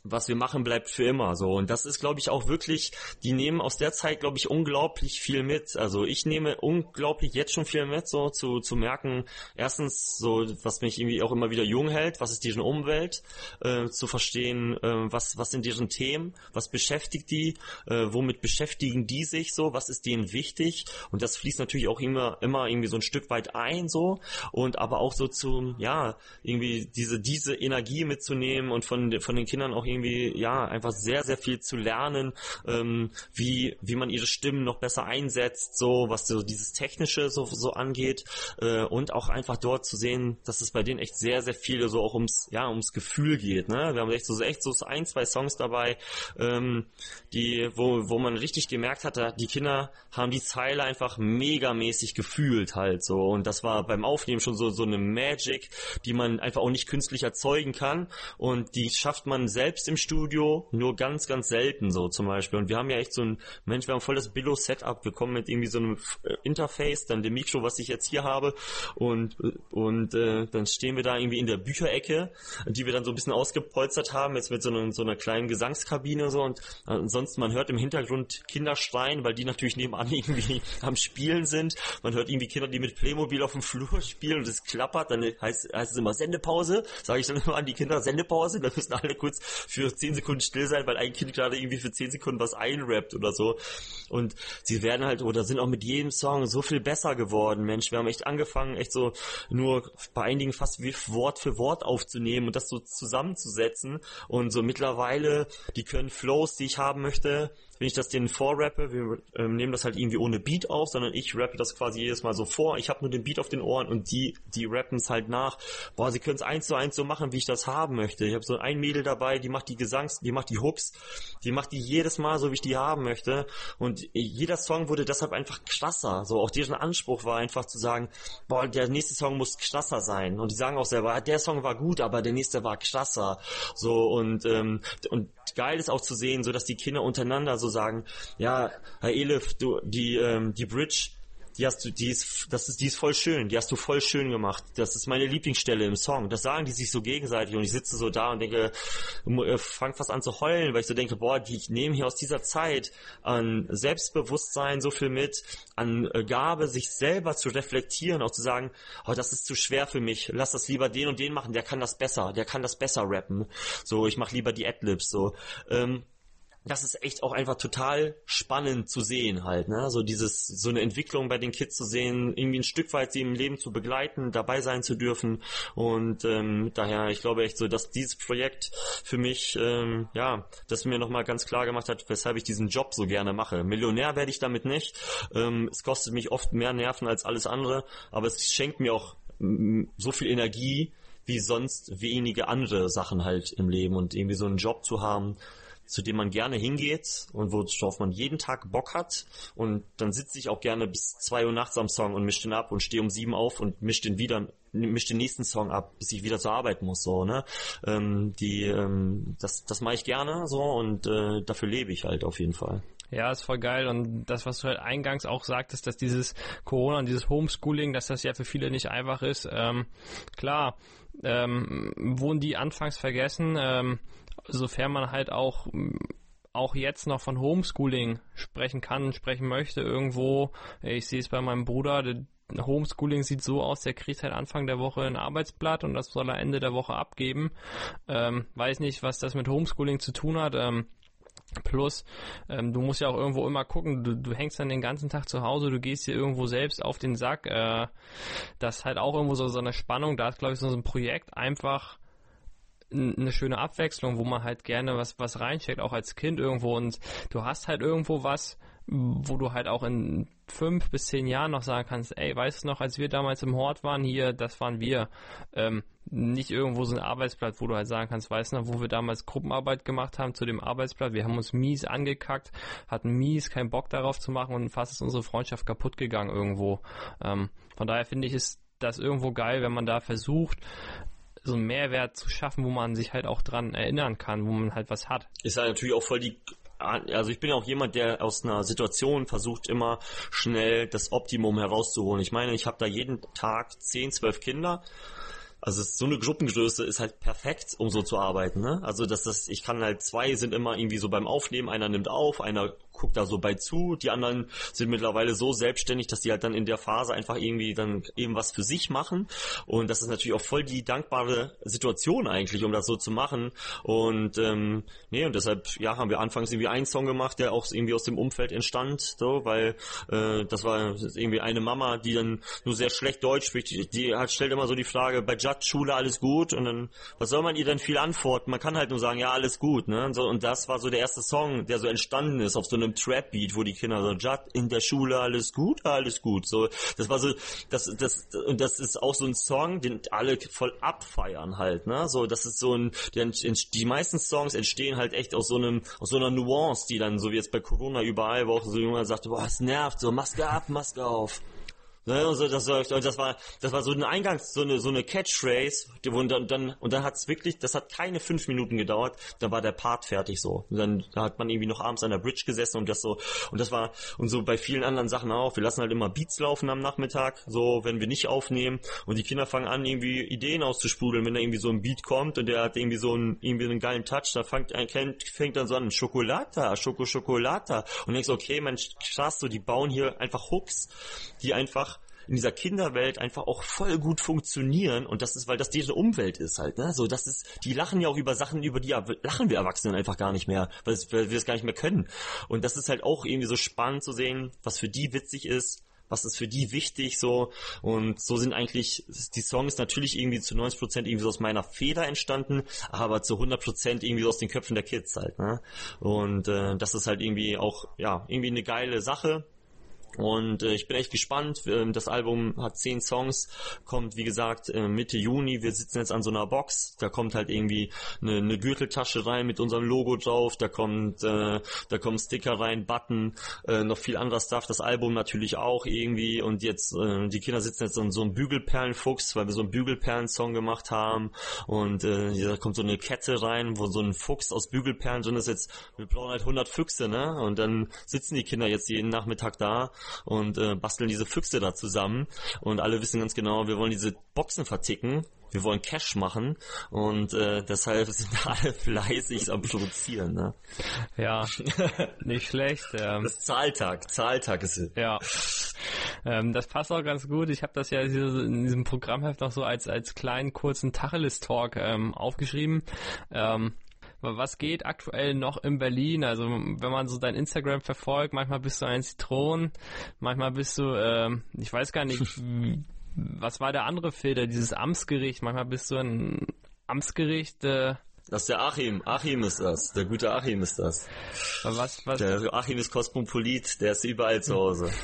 was wir machen, bleibt für immer so. Und das ist, glaube ich, auch wirklich, die nehmen aus der Zeit, glaube ich, unglaublich viel mit. Also ich nehme unglaublich jetzt schon viel mit, so zu, zu merken, erstens, so, was mich irgendwie auch immer wieder jung hält, was ist deren Umwelt, äh, zu verstehen, äh, was, was sind deren Themen, was beschäftigt die, äh, womit beschäftigen die sich so, was ist denen wichtig. Und das fließt natürlich auch immer, immer irgendwie so ein Stück weit ein, so. Und aber auch so zu, ja, irgendwie diese, diese Energie mitzunehmen und von, von den Kindern auch irgendwie, ja, einfach sehr, sehr viel zu lernen, ähm, wie, wie man ihre Stimmen noch besser einsetzt, so, was so dieses Technische so, so angeht, äh, und auch einfach dort zu sehen, dass es bei denen echt sehr, sehr viel so auch ums, ja, ums Gefühl geht, ne? Wir haben echt so, echt so ein, zwei Songs dabei, ähm, die, wo, wo man richtig gemerkt hat, die Kinder haben die Zeile einfach megamäßig gefühlt halt so, und das war beim Aufnehmen schon so, so eine Magic, die man einfach auch nicht künstlich erzeugen kann, und die schafft man selbst selbst im Studio, nur ganz, ganz selten so zum Beispiel. Und wir haben ja echt so ein, Mensch, wir haben voll das Billo-Setup. Bekommen mit irgendwie so einem äh, Interface, dann dem Mikro, was ich jetzt hier habe. Und, und äh, dann stehen wir da irgendwie in der Bücherecke, die wir dann so ein bisschen ausgepolstert haben, jetzt mit so, einer so einer kleinen Gesangskabine so. Und ansonsten man hört im Hintergrund Kinder schreien, weil die natürlich nebenan irgendwie am Spielen sind. Man hört irgendwie Kinder, die mit Playmobil auf dem Flur spielen und es klappert, dann heißt, heißt es immer Sendepause, sage ich dann immer an die Kinder Sendepause, dann müssen alle kurz für 10 Sekunden still sein, weil ein Kind gerade irgendwie für 10 Sekunden was einrappt oder so. Und sie werden halt oder sind auch mit jedem Song so viel besser geworden, Mensch. Wir haben echt angefangen, echt so nur bei einigen fast wie Wort für Wort aufzunehmen und das so zusammenzusetzen. Und so mittlerweile, die können Flows, die ich haben möchte, wenn ich das denen vorrappe, wir äh, nehmen das halt irgendwie ohne Beat auf, sondern ich rappe das quasi jedes Mal so vor. Ich habe nur den Beat auf den Ohren und die, die rappen es halt nach. Boah, sie können es eins zu eins so machen, wie ich das haben möchte. Ich habe so ein Mädel dabei, die macht die Gesangs, die macht die Hooks, die macht die jedes Mal so, wie ich die haben möchte. Und jeder Song wurde deshalb einfach krasser. So auch deren Anspruch war einfach zu sagen, boah, der nächste Song muss krasser sein. Und die sagen auch selber, der Song war gut, aber der nächste war krasser. So und ähm, und geil ist auch zu sehen, so dass die Kinder untereinander so sagen, ja, Herr Elif, du die ähm, die Bridge die hast du, die ist, das ist, die ist voll schön, die hast du voll schön gemacht. Das ist meine Lieblingsstelle im Song. Das sagen die sich so gegenseitig und ich sitze so da und denke, äh, fang fast an zu heulen, weil ich so denke, boah, die nehmen hier aus dieser Zeit an Selbstbewusstsein so viel mit, an äh, Gabe, sich selber zu reflektieren, auch zu sagen, oh, das ist zu schwer für mich, lass das lieber den und den machen, der kann das besser, der kann das besser rappen. So, ich mach lieber die Adlibs, so. Ähm, das ist echt auch einfach total spannend zu sehen halt, ne? So dieses, so eine Entwicklung bei den Kids zu sehen, irgendwie ein Stück weit sie im Leben zu begleiten, dabei sein zu dürfen. Und ähm, daher, ich glaube echt so, dass dieses Projekt für mich, ähm, ja, das mir nochmal ganz klar gemacht hat, weshalb ich diesen Job so gerne mache. Millionär werde ich damit nicht. Ähm, es kostet mich oft mehr Nerven als alles andere, aber es schenkt mir auch so viel Energie, wie sonst wenige andere Sachen halt im Leben und irgendwie so einen Job zu haben, zu dem man gerne hingeht und worauf man jeden Tag Bock hat. Und dann sitze ich auch gerne bis zwei Uhr nachts am Song und mische den ab und stehe um sieben auf und mische den wieder mische den nächsten Song ab, bis ich wieder zur Arbeit muss, so, ne? Ähm, die, ähm, das, das mache ich gerne so und äh, dafür lebe ich halt auf jeden Fall. Ja, ist voll geil. Und das, was du halt eingangs auch sagtest, dass dieses Corona und dieses Homeschooling, dass das ja für viele nicht einfach ist. Ähm, klar, ähm, wurden die anfangs vergessen. Ähm, sofern man halt auch auch jetzt noch von Homeschooling sprechen kann, sprechen möchte irgendwo. Ich sehe es bei meinem Bruder, Homeschooling sieht so aus, der kriegt halt Anfang der Woche ein Arbeitsblatt und das soll er Ende der Woche abgeben. Ähm, weiß nicht, was das mit Homeschooling zu tun hat. Ähm, Plus, ähm, du musst ja auch irgendwo immer gucken, du, du hängst dann den ganzen Tag zu Hause, du gehst dir irgendwo selbst auf den Sack. Äh, das ist halt auch irgendwo so, so eine Spannung. Da ist, glaube ich, so ein Projekt einfach eine schöne Abwechslung, wo man halt gerne was, was reinsteckt, auch als Kind irgendwo und du hast halt irgendwo was, wo du halt auch in fünf bis zehn Jahren noch sagen kannst, ey, weißt du noch, als wir damals im Hort waren, hier, das waren wir. Ähm, nicht irgendwo so ein Arbeitsblatt, wo du halt sagen kannst, weißt du noch, wo wir damals Gruppenarbeit gemacht haben zu dem Arbeitsblatt, wir haben uns mies angekackt, hatten mies keinen Bock darauf zu machen und fast ist unsere Freundschaft kaputt gegangen irgendwo. Ähm, von daher finde ich, ist das irgendwo geil, wenn man da versucht, so einen Mehrwert zu schaffen, wo man sich halt auch dran erinnern kann, wo man halt was hat. Ist halt natürlich auch voll die also ich bin auch jemand, der aus einer Situation versucht immer schnell das Optimum herauszuholen. Ich meine, ich habe da jeden Tag 10, 12 Kinder. Also so eine Gruppengröße ist halt perfekt, um so zu arbeiten. Ne? Also dass das, ich kann halt zwei sind immer irgendwie so beim Aufnehmen, einer nimmt auf, einer guckt da so bei zu. Die anderen sind mittlerweile so selbstständig, dass die halt dann in der Phase einfach irgendwie dann eben was für sich machen. Und das ist natürlich auch voll die dankbare Situation eigentlich, um das so zu machen. Und ähm, nee, und deshalb, ja, haben wir anfangs irgendwie einen Song gemacht, der auch irgendwie aus dem Umfeld entstand, so, weil äh, das war irgendwie eine Mama, die dann nur sehr schlecht Deutsch spricht, die, hat, stellt immer so die Frage, bei Judd Schule alles gut? Und dann, was soll man ihr denn viel antworten? Man kann halt nur sagen, ja, alles gut, ne? Und, so, und das war so der erste Song, der so entstanden ist auf so einem Trap-Beat, wo die Kinder so, Judd, in der Schule alles gut, alles gut. So, das war so, das, das, und das ist auch so ein Song, den alle voll abfeiern halt, ne? So, das ist so ein, die, die meisten Songs entstehen halt echt aus so einem, aus so einer Nuance, die dann, so wie jetzt bei Corona überall, wo auch so jemand sagt, boah, es nervt, so Maske ab, Maske auf. Ne, und so, das, das war, das war so ein Eingangs, so eine, so eine Catchphrase, die, und dann, dann, und dann hat's wirklich, das hat keine fünf Minuten gedauert, dann war der Part fertig so. Und dann da hat man irgendwie noch abends an der Bridge gesessen und das so, und das war, und so bei vielen anderen Sachen auch, wir lassen halt immer Beats laufen am Nachmittag, so, wenn wir nicht aufnehmen, und die Kinder fangen an, irgendwie Ideen auszusprudeln, wenn da irgendwie so ein Beat kommt und der hat irgendwie so einen, irgendwie einen geilen Touch, da fängt, fängt dann so an, Schokolata, Schoko, Schokolata, und denkst, okay, Mensch, krass, so, die bauen hier einfach Hooks, die einfach in dieser Kinderwelt einfach auch voll gut funktionieren und das ist, weil das diese Umwelt ist halt, ne? So, das ist, die lachen ja auch über Sachen, über die lachen wir Erwachsenen einfach gar nicht mehr, weil, weil wir es gar nicht mehr können. Und das ist halt auch irgendwie so spannend zu sehen, was für die witzig ist, was ist für die wichtig so und so sind eigentlich die Songs natürlich irgendwie zu 90 Prozent irgendwie so aus meiner Feder entstanden, aber zu 100 Prozent irgendwie so aus den Köpfen der Kids halt. Ne? Und äh, das ist halt irgendwie auch ja irgendwie eine geile Sache und äh, ich bin echt gespannt. Ähm, das Album hat zehn Songs, kommt wie gesagt äh, Mitte Juni. Wir sitzen jetzt an so einer Box. Da kommt halt irgendwie eine, eine Gürteltasche rein mit unserem Logo drauf. Da kommt, äh, da kommen Sticker rein, Button, äh, noch viel anderes Stuff. Das Album natürlich auch irgendwie. Und jetzt äh, die Kinder sitzen jetzt an so einem Bügelperlenfuchs, weil wir so einen Bügelperlen-Song gemacht haben. Und äh, da kommt so eine Kette rein, wo so ein Fuchs aus Bügelperlen drin ist. Jetzt wir brauchen halt 100 Füchse, ne? Und dann sitzen die Kinder jetzt jeden Nachmittag da und äh, basteln diese Füchse da zusammen und alle wissen ganz genau, wir wollen diese Boxen verticken wir wollen Cash machen und äh, deshalb sind alle fleißig am Produzieren. Ne? Ja, nicht schlecht. Ähm, das ist Zahltag, Zahltag ist es. Ja, ähm, das passt auch ganz gut. Ich habe das ja in diesem Programmheft noch so als als kleinen kurzen Tacheles-Talk ähm, aufgeschrieben. Ähm, was geht aktuell noch in Berlin? Also wenn man so dein Instagram verfolgt, manchmal bist du ein Zitron, manchmal bist du, äh, ich weiß gar nicht, was war der andere Filter, dieses Amtsgericht, manchmal bist du ein Amtsgericht. Äh, das ist der Achim. Achim ist das. Der gute Achim ist das. Was, was? Der Achim ist Kosmopolit, der ist überall zu Hause.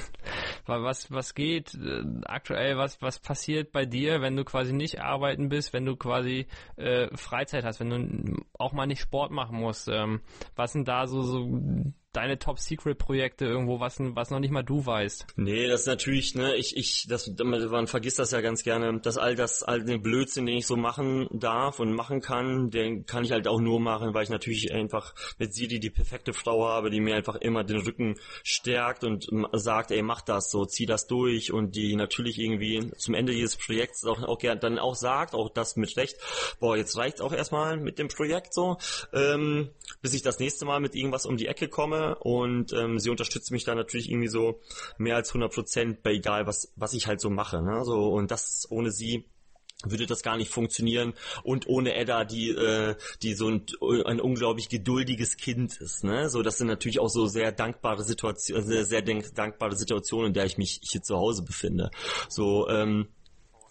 Was, was geht äh, aktuell, was, was passiert bei dir, wenn du quasi nicht arbeiten bist, wenn du quasi äh, Freizeit hast, wenn du auch mal nicht Sport machen musst? Ähm, was sind da so, so deine Top-Secret-Projekte irgendwo, was, was noch nicht mal du weißt. Nee, das ist natürlich, ne, ich, ich, das, man vergisst das ja ganz gerne, dass all das, all den Blödsinn, den ich so machen darf und machen kann, den kann ich halt auch nur machen, weil ich natürlich einfach mit Siri die perfekte Frau habe, die mir einfach immer den Rücken stärkt und sagt, ey, mach das so, zieh das durch und die natürlich irgendwie zum Ende dieses Projekts auch, auch gerne dann auch sagt, auch das mit Recht, boah, jetzt reicht's auch erstmal mit dem Projekt so, ähm, bis ich das nächste Mal mit irgendwas um die Ecke komme und ähm, sie unterstützt mich da natürlich irgendwie so mehr als 100 Prozent bei egal was was ich halt so mache. Ne? So und das ohne sie würde das gar nicht funktionieren und ohne Edda, die äh, die so ein, ein unglaublich geduldiges Kind ist, ne? So das sind natürlich auch so sehr dankbare Situationen, sehr, sehr dankbare Situationen, in der ich mich hier zu Hause befinde. So ähm,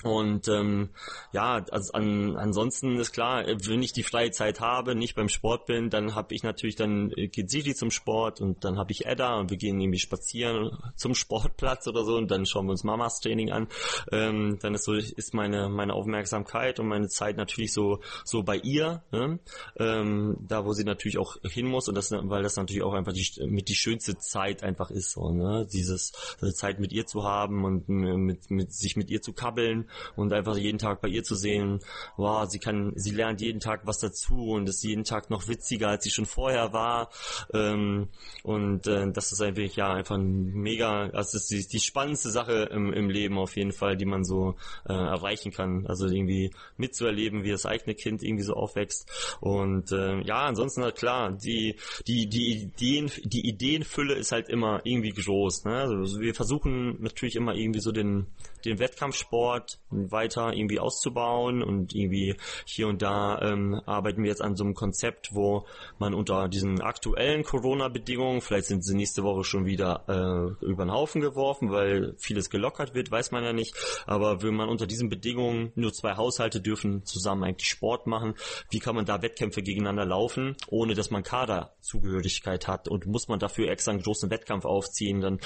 und ähm, ja, also an, ansonsten ist klar, wenn ich die freie Zeit habe, nicht beim Sport bin, dann habe ich natürlich, dann geht Siri zum Sport und dann habe ich Edda und wir gehen irgendwie spazieren zum Sportplatz oder so und dann schauen wir uns Mamas Training an. Ähm, dann ist so ist meine meine Aufmerksamkeit und meine Zeit natürlich so so bei ihr, ne? ähm, da wo sie natürlich auch hin muss und das, weil das natürlich auch einfach die mit die schönste Zeit einfach ist, so ne, dieses äh, Zeit mit ihr zu haben und mit mit sich mit ihr zu kabbeln und einfach jeden Tag bei ihr zu sehen, wow, sie kann, sie lernt jeden Tag was dazu und ist jeden Tag noch witziger, als sie schon vorher war. Ähm, und äh, das ist einfach, ja, einfach ein mega, das ist die, die spannendste Sache im, im Leben auf jeden Fall, die man so äh, erreichen kann. Also irgendwie mitzuerleben, wie das eigene Kind irgendwie so aufwächst. Und äh, ja, ansonsten halt klar, die, die, die Ideen, die Ideenfülle ist halt immer irgendwie groß. Ne? Also wir versuchen natürlich immer irgendwie so den, den Wettkampfsport weiter irgendwie auszubauen und irgendwie hier und da ähm, arbeiten wir jetzt an so einem Konzept, wo man unter diesen aktuellen Corona-Bedingungen, vielleicht sind sie nächste Woche schon wieder äh, über den Haufen geworfen, weil vieles gelockert wird, weiß man ja nicht, aber wenn man unter diesen Bedingungen nur zwei Haushalte dürfen zusammen eigentlich Sport machen, wie kann man da Wettkämpfe gegeneinander laufen, ohne dass man Kaderzugehörigkeit hat? Und muss man dafür extra einen großen Wettkampf aufziehen, dann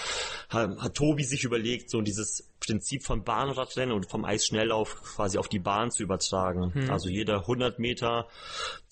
hat, hat Tobi sich überlegt, so dieses Prinzip von Bahnradrennen und vom Eisschnelllauf quasi auf die Bahn zu übertragen. Hm. Also jeder 100 Meter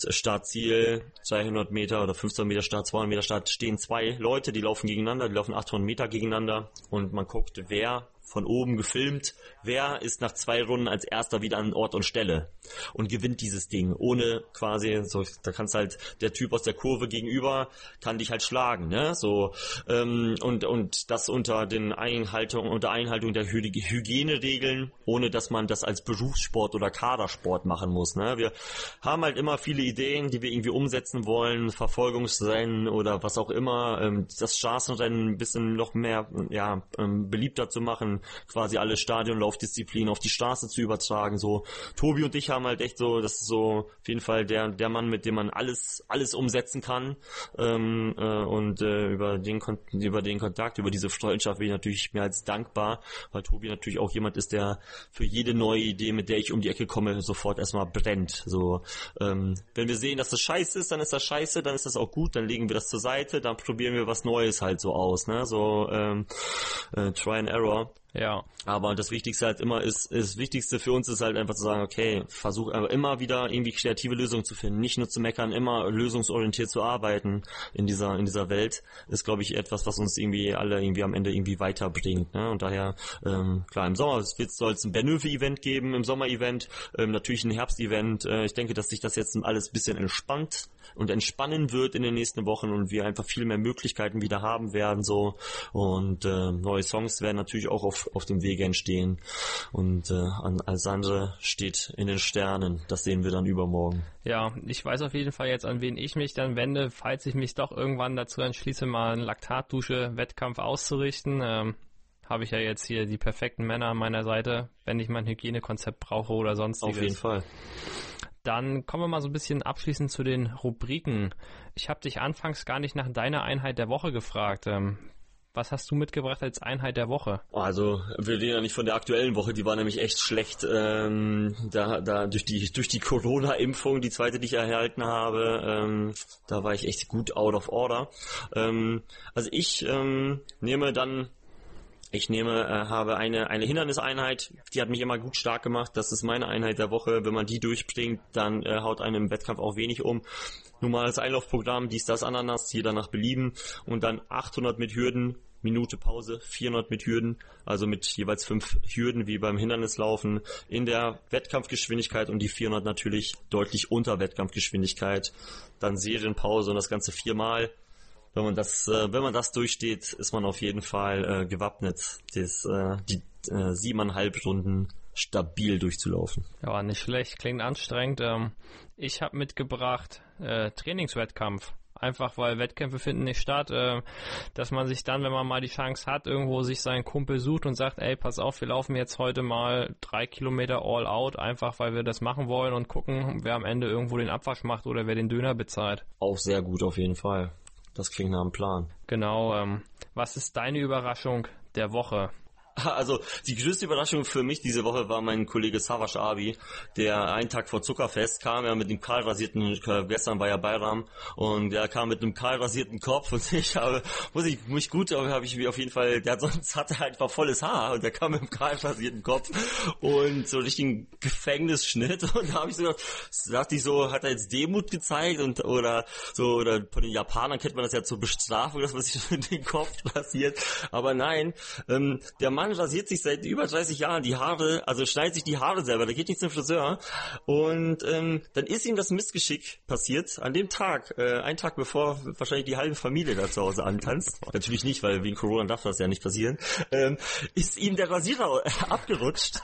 Startziel, 200 Meter oder 15 Meter Start, 200 Meter Start stehen zwei Leute, die laufen gegeneinander, die laufen 800 Meter gegeneinander und man guckt, wer von oben gefilmt, wer ist nach zwei Runden als erster wieder an Ort und Stelle und gewinnt dieses Ding, ohne quasi, so, da kannst halt, der Typ aus der Kurve gegenüber kann dich halt schlagen, ne, so, ähm, und, und das unter den Einhaltung, unter Einhaltung der Hy Hygieneregeln, ohne dass man das als Berufssport oder Kadersport machen muss, ne, wir haben halt immer viele Ideen, die wir irgendwie umsetzen wollen, Verfolgungsrennen oder was auch immer, ähm, das Straßenrennen ein bisschen noch mehr, ja, ähm, beliebter zu machen, quasi alle Stadionlaufdisziplinen auf die Straße zu übertragen. So Tobi und ich haben halt echt so, das ist so auf jeden Fall der der Mann, mit dem man alles alles umsetzen kann ähm, äh, und äh, über den über den Kontakt, über diese Freundschaft bin ich natürlich mehr als dankbar, weil Tobi natürlich auch jemand ist, der für jede neue Idee, mit der ich um die Ecke komme, sofort erstmal brennt. So ähm, wenn wir sehen, dass das scheiße ist, dann ist das scheiße, dann ist das auch gut, dann legen wir das zur Seite, dann probieren wir was Neues halt so aus, ne? So ähm, äh, Try and Error. Ja. Aber das Wichtigste halt immer ist, das Wichtigste für uns ist halt einfach zu sagen, okay, versuch immer wieder irgendwie kreative Lösungen zu finden, nicht nur zu meckern, immer lösungsorientiert zu arbeiten in dieser, in dieser Welt, ist glaube ich etwas, was uns irgendwie alle irgendwie am Ende irgendwie weiterbringt, ne? Und daher, ähm, klar, im Sommer soll es ein Bernöfe-Event geben, im Sommer-Event, ähm, natürlich ein Herbst-Event, äh, ich denke, dass sich das jetzt alles ein bisschen entspannt und entspannen wird in den nächsten Wochen und wir einfach viel mehr Möglichkeiten wieder haben werden, so, und äh, neue Songs werden natürlich auch auf auf, dem Wege entstehen. Und äh, an Alessandre steht in den Sternen. Das sehen wir dann übermorgen. Ja, ich weiß auf jeden Fall jetzt, an wen ich mich dann wende, falls ich mich doch irgendwann dazu entschließe, mal einen Laktatdusche-Wettkampf auszurichten. Ähm, habe ich ja jetzt hier die perfekten Männer an meiner Seite, wenn ich mein Hygienekonzept brauche oder sonstiges. Auf jeden Fall. Dann kommen wir mal so ein bisschen abschließend zu den Rubriken. Ich habe dich anfangs gar nicht nach deiner Einheit der Woche gefragt. Ähm, was hast du mitgebracht als Einheit der Woche? Also wir reden ja nicht von der aktuellen Woche, die war nämlich echt schlecht. Ähm, da, da durch die durch die Corona-Impfung, die zweite, die ich erhalten habe, ähm, da war ich echt gut out of order. Ähm, also ich ähm, nehme dann ich nehme, äh, habe eine, eine Hinderniseinheit, die hat mich immer gut stark gemacht. Das ist meine Einheit der Woche. Wenn man die durchbringt, dann äh, haut einem im Wettkampf auch wenig um. Normales Einlaufprogramm, dies, das, Ananas, jeder nach Belieben. Und dann 800 mit Hürden, Minute Pause, 400 mit Hürden, also mit jeweils fünf Hürden wie beim Hindernislaufen in der Wettkampfgeschwindigkeit und die 400 natürlich deutlich unter Wettkampfgeschwindigkeit. Dann Serienpause und das Ganze viermal wenn man das, äh, wenn man das durchsteht, ist man auf jeden Fall äh, gewappnet, das, äh, die äh, siebeneinhalb Stunden stabil durchzulaufen. Ja, nicht schlecht, klingt anstrengend. Ähm, ich habe mitgebracht äh, Trainingswettkampf. Einfach weil Wettkämpfe finden nicht statt, äh, dass man sich dann, wenn man mal die Chance hat, irgendwo sich seinen Kumpel sucht und sagt, ey, pass auf, wir laufen jetzt heute mal drei Kilometer all out, einfach weil wir das machen wollen und gucken, wer am Ende irgendwo den Abwasch macht oder wer den Döner bezahlt. Auch sehr gut auf jeden Fall. Das klingt nach einem Plan. Genau. Ähm, was ist deine Überraschung der Woche? Also die größte Überraschung für mich diese Woche war mein Kollege Savash Abi, der einen Tag vor Zuckerfest kam, ja mit dem kahl rasierten, äh, gestern war ja Bayram, und der kam mit einem kahl rasierten Kopf. Und ich habe, muss ich mich gut, habe ich mir auf jeden Fall, der sonst hatte er einfach volles Haar. Und der kam mit einem kahl rasierten Kopf und so richtigen Gefängnisschnitt. Und da habe ich so gedacht, dachte ich so, hat er jetzt Demut gezeigt? Und oder so, oder von den Japanern kennt man das ja zur Bestrafung, dass man sich den Kopf rasiert, aber nein, ähm, der Mann Mann rasiert sich seit über 30 Jahren die Haare, also schneidet sich die Haare selber, der geht nicht zum Friseur. Und ähm, dann ist ihm das Missgeschick passiert, an dem Tag, äh, einen Tag bevor wahrscheinlich die halbe Familie da zu Hause antanzt. Natürlich nicht, weil wegen Corona darf das ja nicht passieren. Ähm, ist ihm der Rasierer abgerutscht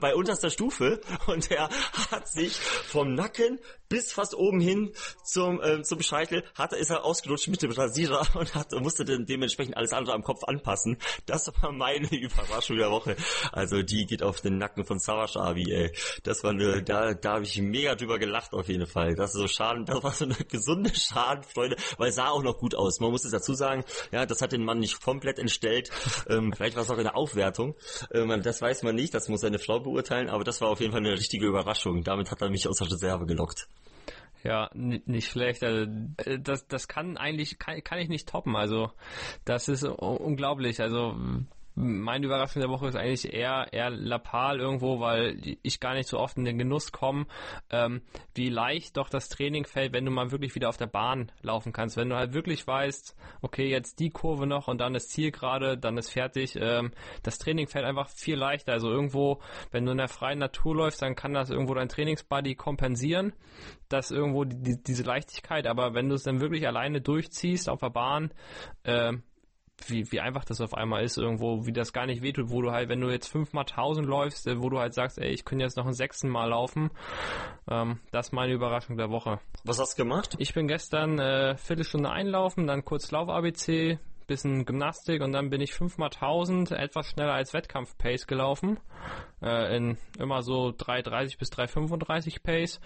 bei unterster Stufe und er hat sich vom Nacken bis fast oben hin zum, äh, zum Scheitel hat, ist er ausgerutscht mit dem Rasierer und hat, musste dann dementsprechend alles andere am Kopf anpassen. Das war meine Überraschung der Woche. Also die geht auf den Nacken von Savage Abi, ey. Das war eine, da, da habe ich mega drüber gelacht auf jeden Fall. Das ist so Schaden, das war so eine gesunde Schadenfreude, weil sah auch noch gut aus. Man muss es dazu sagen, ja, das hat den Mann nicht komplett entstellt. Ähm, vielleicht war es auch in der Aufwertung. Ähm, das weiß man nicht, das muss seine Frau beurteilen, aber das war auf jeden Fall eine richtige Überraschung. Damit hat er mich aus der Reserve gelockt. Ja, nicht schlecht. Also, äh, das, das kann eigentlich, kann, kann ich nicht toppen. Also, das ist unglaublich. Also, meine Überraschung der Woche ist eigentlich eher, eher Lapal irgendwo, weil ich gar nicht so oft in den Genuss komme, ähm, wie leicht doch das Training fällt, wenn du mal wirklich wieder auf der Bahn laufen kannst. Wenn du halt wirklich weißt, okay, jetzt die Kurve noch und dann ist Ziel gerade, dann ist fertig. Ähm, das Training fällt einfach viel leichter. Also irgendwo, wenn du in der freien Natur läufst, dann kann das irgendwo dein Trainingsbody kompensieren. Das irgendwo die, die, diese Leichtigkeit. Aber wenn du es dann wirklich alleine durchziehst auf der Bahn, ähm, wie, wie einfach das auf einmal ist, irgendwo, wie das gar nicht wehtut, wo du halt, wenn du jetzt fünfmal tausend läufst, äh, wo du halt sagst, ey, ich könnte jetzt noch ein sechsten Mal laufen, ähm, das ist meine Überraschung der Woche. Was hast du gemacht? Ich bin gestern äh, Viertelstunde einlaufen, dann kurz Lauf-ABC, bisschen Gymnastik und dann bin ich 5x1000 etwas schneller als Wettkampf-Pace gelaufen. Äh, in immer so 3,30 bis 3,35 Pace.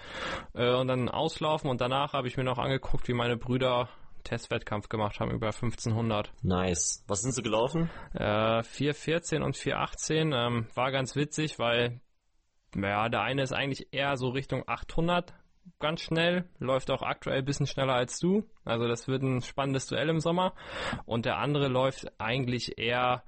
Äh, und dann auslaufen und danach habe ich mir noch angeguckt, wie meine Brüder Testwettkampf gemacht haben über 1500. Nice. Was sind sie gelaufen? Äh, 4,14 und 4,18 ähm, war ganz witzig, weil ja, der eine ist eigentlich eher so Richtung 800 ganz schnell, läuft auch aktuell ein bisschen schneller als du. Also das wird ein spannendes Duell im Sommer. Und der andere läuft eigentlich eher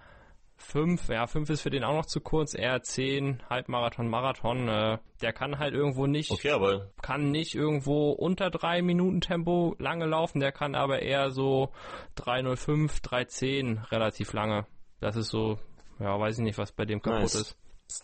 5, ja, 5 ist für den auch noch zu kurz, eher 10, Halbmarathon, Marathon, äh, der kann halt irgendwo nicht, okay, aber kann nicht irgendwo unter 3 Minuten Tempo lange laufen, der kann aber eher so 305, 310 relativ lange. Das ist so, ja, weiß ich nicht, was bei dem kaputt nice. ist.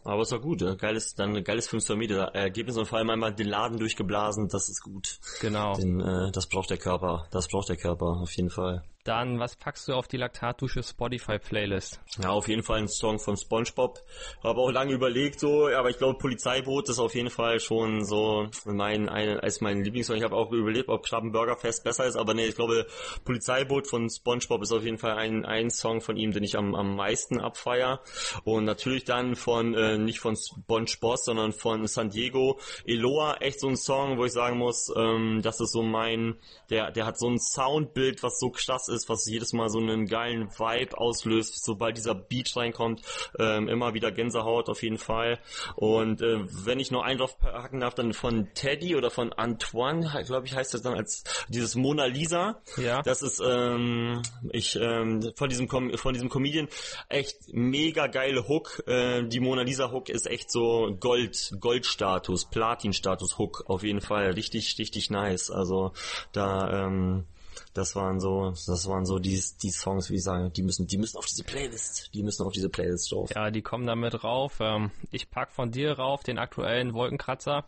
Aber es war gut, geiles, dann geiles 500 Meter Ergebnis und vor allem einmal den Laden durchgeblasen, das ist gut. Genau. Den, äh, das braucht der Körper, das braucht der Körper auf jeden Fall. Dann, was packst du auf die Laktatdusche Spotify Playlist? Ja, auf jeden Fall ein Song von SpongeBob. Habe auch lange überlegt, so, aber ich glaube, Polizeiboot ist auf jeden Fall schon so mein, ein, als mein Lieblingssong. Ich habe auch überlegt, ob Krabbenburgerfest besser ist, aber nee, ich glaube, Polizeiboot von SpongeBob ist auf jeden Fall ein, ein Song von ihm, den ich am, am meisten abfeier. Und natürlich dann von, äh, nicht von SpongeBob, sondern von San Diego. Eloa, echt so ein Song, wo ich sagen muss, ähm, das ist so mein, der, der hat so ein Soundbild, was so krass ist ist, was jedes Mal so einen geilen Vibe auslöst, sobald dieser Beat reinkommt. Ähm, immer wieder Gänsehaut auf jeden Fall. Und äh, wenn ich nur einen drauf packen darf, dann von Teddy oder von Antoine, glaube ich, heißt das dann als dieses Mona Lisa. Ja. Das ist ähm, ich ähm, von diesem Com von diesem Comedian echt mega geile Hook. Äh, die Mona Lisa Hook ist echt so Gold Goldstatus, Platin-Status Hook auf jeden Fall richtig richtig nice. Also da ähm, das waren so, das waren so die, die Songs, wie ich sage, die müssen, die müssen auf diese Playlist, die müssen auf diese Playlist drauf. Ja, die kommen damit rauf. Ähm, ich pack von dir rauf den aktuellen Wolkenkratzer,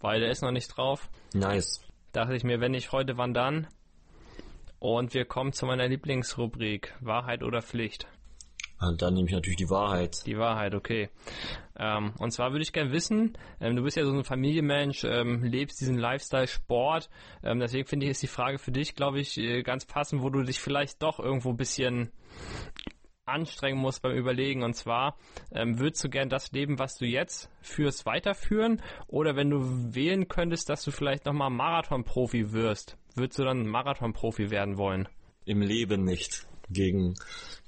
weil der ist noch nicht drauf. Nice. Dachte ich mir, wenn nicht heute, wann dann? Und wir kommen zu meiner Lieblingsrubrik, Wahrheit oder Pflicht. Und dann nehme ich natürlich die Wahrheit. Die Wahrheit, okay. Ähm, und zwar würde ich gerne wissen, ähm, du bist ja so ein Familienmensch, ähm, lebst diesen Lifestyle-Sport. Ähm, deswegen finde ich, ist die Frage für dich, glaube ich, äh, ganz passend, wo du dich vielleicht doch irgendwo ein bisschen anstrengen musst beim Überlegen. Und zwar, ähm, würdest du gern das Leben, was du jetzt führst, weiterführen? Oder wenn du wählen könntest, dass du vielleicht nochmal Marathon-Profi wirst, würdest du dann Marathon-Profi werden wollen? Im Leben nicht gegen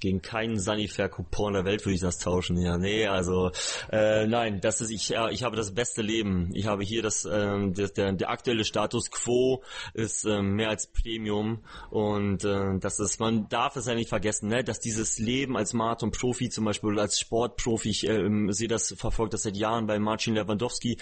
gegen keinen Sanifair-Coupon der Welt würde ich das tauschen. Ja, nee, also äh, nein, das ist ich. Ja, ich habe das beste Leben. Ich habe hier das ähm, der, der, der aktuelle Status Quo ist ähm, mehr als Premium und äh, das ist man darf es ja nicht vergessen, ne, dass dieses Leben als Marathon-Profi zum Beispiel als Sportprofi, ich äh, sehe das verfolgt das seit Jahren bei Marcin Lewandowski,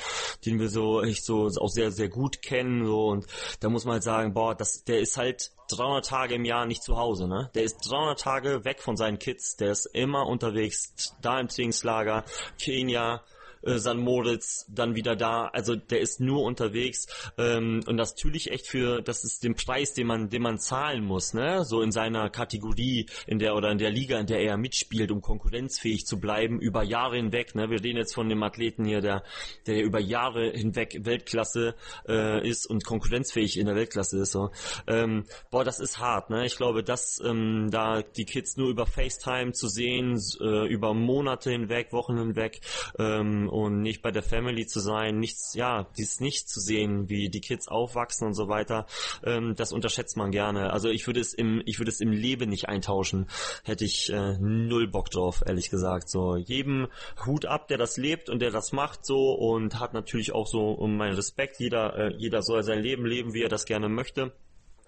den wir so echt so auch sehr sehr gut kennen so und da muss man halt sagen, boah, das der ist halt 300 Tage im Jahr nicht zu Hause, ne? Der ist 300 Tage weg von seinen Kids, der ist immer unterwegs, da im Trainingslager, Kenia, äh, San Moritz, dann wieder da. Also der ist nur unterwegs ähm, und das natürlich echt für, das ist den Preis, den man, den man zahlen muss, ne? So in seiner Kategorie, in der oder in der Liga, in der er mitspielt, um konkurrenzfähig zu bleiben über Jahre hinweg. Ne? Wir reden jetzt von dem Athleten hier, der, der über Jahre hinweg Weltklasse äh, ist und konkurrenzfähig in der Weltklasse ist. So. Ähm, boah, das ist hart. Ne? Ich glaube, dass ähm, da die Kids nur über FaceTime zu sehen, äh, über Monate hinweg, Wochen hinweg ähm, und nicht bei der Family zu sein, nichts, ja, dies nicht zu sehen, wie die Kids aufwachsen und so weiter, ähm, das unterschätzt man gerne. Also ich würde es im, ich würde es im Leben nicht eintauschen, hätte ich äh, null Bock drauf, ehrlich gesagt. So jedem Hut ab, der das lebt und der das macht so und hat natürlich auch so um meinen Respekt. Jeder, äh, jeder soll sein Leben leben, wie er das gerne möchte.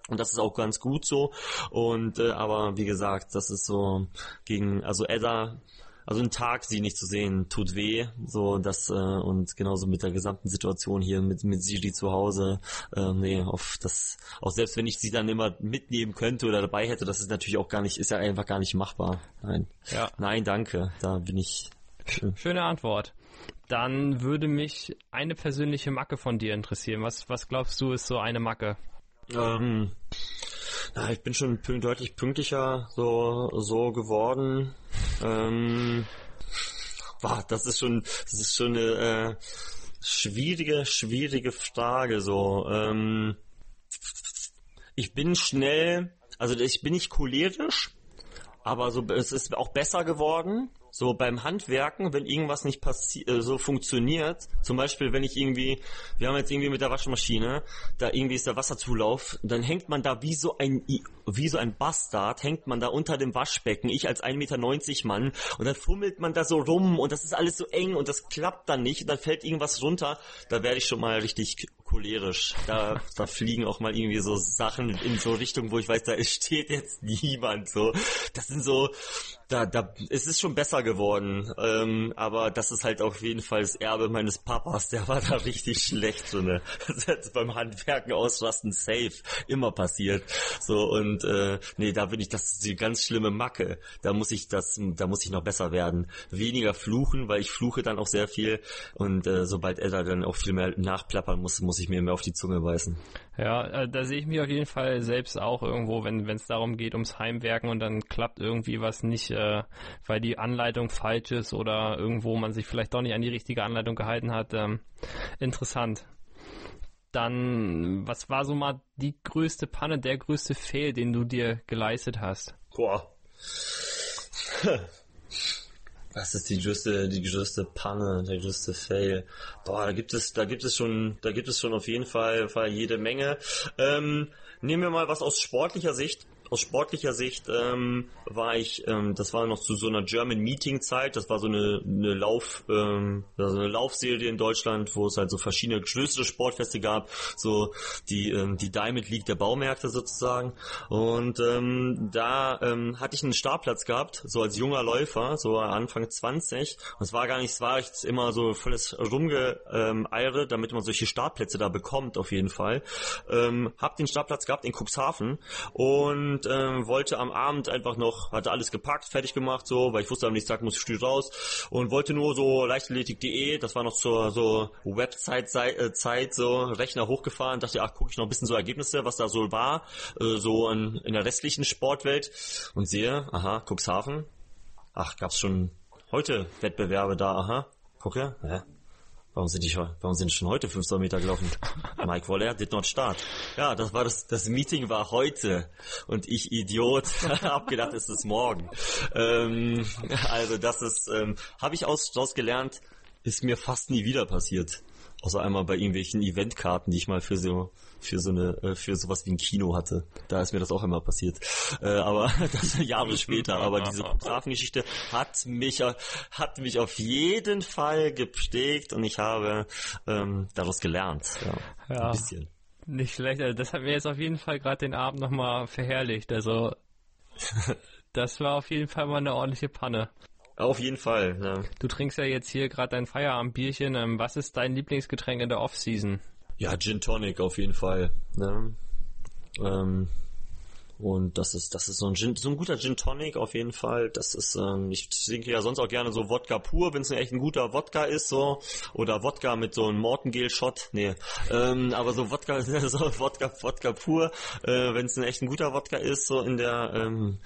Und das ist auch ganz gut so. Und äh, aber wie gesagt, das ist so gegen, also Edda also ein Tag sie nicht zu sehen tut weh, so das äh, und genauso mit der gesamten Situation hier mit mit Siri zu Hause, äh, nee, auf das auch selbst wenn ich sie dann immer mitnehmen könnte oder dabei hätte, das ist natürlich auch gar nicht ist ja einfach gar nicht machbar. Nein. Ja. Nein, danke. Da bin ich Schöne Antwort. Dann würde mich eine persönliche Macke von dir interessieren. Was was glaubst du ist so eine Macke? Ähm, na, ich bin schon deutlich pünktlicher so so geworden. Ähm, boah, das ist schon, das ist schon eine äh, schwierige, schwierige Frage. So, ähm, ich bin schnell, also ich bin nicht cholerisch, aber so es ist auch besser geworden. So beim Handwerken, wenn irgendwas nicht äh, so funktioniert, zum Beispiel wenn ich irgendwie, wir haben jetzt irgendwie mit der Waschmaschine, da irgendwie ist der Wasserzulauf, dann hängt man da wie so ein, wie so ein Bastard, hängt man da unter dem Waschbecken, ich als 1,90 Meter Mann, und dann fummelt man da so rum und das ist alles so eng und das klappt dann nicht, und dann fällt irgendwas runter, da werde ich schon mal richtig cholerisch. Da, da fliegen auch mal irgendwie so Sachen in so Richtung, wo ich weiß, da steht jetzt niemand so. Das sind so, da, da, es ist schon besser geworden, ähm, aber das ist halt auf jeden Fall das Erbe meines Papas, der war da richtig schlecht ne. Das hat beim Handwerken ausrasten safe immer passiert. So und äh, nee, da bin ich, das ist die ganz schlimme Macke. Da muss ich das, da muss ich noch besser werden. Weniger fluchen, weil ich fluche dann auch sehr viel und äh, sobald er da dann auch viel mehr nachplappern muss, muss ich mir mehr auf die Zunge beißen. Ja, äh, da sehe ich mich auf jeden Fall selbst auch irgendwo, wenn es darum geht, ums Heimwerken und dann klappt irgendwie was nicht, äh, weil die Anleitung falsch ist oder irgendwo man sich vielleicht doch nicht an die richtige Anleitung gehalten hat. Ähm, interessant. Dann, was war so mal die größte Panne, der größte Fail, den du dir geleistet hast? Boah. Was ist die größte, die größte Panne, der größte Fail? Boah, da gibt es, da gibt es schon, da gibt es schon auf jeden Fall, Fall jede Menge. Ähm, nehmen wir mal was aus sportlicher Sicht aus sportlicher Sicht ähm, war ich, ähm, das war noch zu so einer German Meeting Zeit, das war so eine, eine Lauf, ähm, also eine Laufserie in Deutschland, wo es halt so verschiedene größere Sportfeste gab, so die ähm, die Diamond League der Baumärkte sozusagen. Und ähm, da ähm, hatte ich einen Startplatz gehabt, so als junger Läufer, so Anfang 20. Und es war gar nicht, es war echt immer so volles Rumgeeire, damit man solche Startplätze da bekommt, auf jeden Fall. Ähm, hab den Startplatz gehabt in Cuxhaven und ähm, wollte am Abend einfach noch, hatte alles gepackt, fertig gemacht, so, weil ich wusste, am nächsten Tag muss ich früh raus und wollte nur so leichtathletik.de, das war noch zur so Website äh, so Rechner hochgefahren, dachte, ach, gucke ich noch ein bisschen so Ergebnisse, was da so war, äh, so in, in der restlichen Sportwelt und sehe, aha, Cuxhaven, ach, gab's schon heute Wettbewerbe da, aha, gucke, ja, Warum sind die warum sind schon heute 500 Meter gelaufen? Mike Waller did not start. Ja, das war das, das Meeting war heute und ich Idiot hab gedacht, es ist morgen. Ähm, also das ist, ähm, habe ich aus, aus gelernt, ist mir fast nie wieder passiert. Außer einmal bei irgendwelchen Eventkarten, die ich mal für so für so eine äh, für sowas wie ein Kino hatte. Da ist mir das auch immer passiert. Äh, aber das Jahre später. Aber diese Fotografengeschichte hat mich hat mich auf jeden Fall geprägt und ich habe ähm, daraus gelernt. Ja, ja. Ein bisschen. Nicht schlecht. Also das hat mir jetzt auf jeden Fall gerade den Abend nochmal verherrlicht. Also das war auf jeden Fall mal eine ordentliche Panne. Auf jeden Fall. Ja. Du trinkst ja jetzt hier gerade dein Feierabendbierchen. Ähm, was ist dein Lieblingsgetränk in der Off-Season? Ja, Gin Tonic auf jeden Fall. Ne? Ähm, und das ist, das ist so ein Gin, so ein guter Gin Tonic auf jeden Fall. Das ist, ähm, ich trinke ja sonst auch gerne so Wodka pur, wenn es echt ein guter Wodka ist, so. Oder Wodka mit so einem Mortengel-Shot. Nee. Ähm, aber so Wodka, so Wodka, Wodka pur, äh, wenn es ein echt ein guter Wodka ist, so in der, ähm,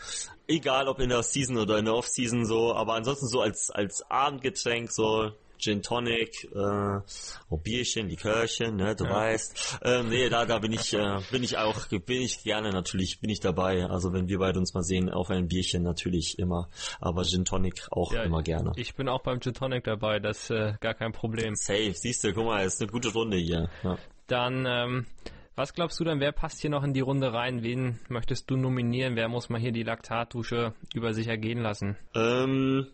egal ob in der Season oder in der Off-Season so, aber ansonsten so als, als Abendgetränk, so Gin Tonic, äh, oh, Bierchen, Likörchen, ne, du ja. weißt. Ähm, nee, da, da bin ich, äh, bin ich auch, bin ich gerne natürlich, bin ich dabei. Also wenn wir beide uns mal sehen, auf ein Bierchen natürlich immer. Aber Gin Tonic auch ja, immer gerne. Ich bin auch beim Gin Tonic dabei, das ist äh, gar kein Problem. Safe, siehst du, guck mal, ist eine gute Runde hier. Ja. Dann, ähm, was glaubst du denn, wer passt hier noch in die Runde rein? Wen möchtest du nominieren? Wer muss mal hier die Laktatdusche über sich ergehen lassen? Ähm,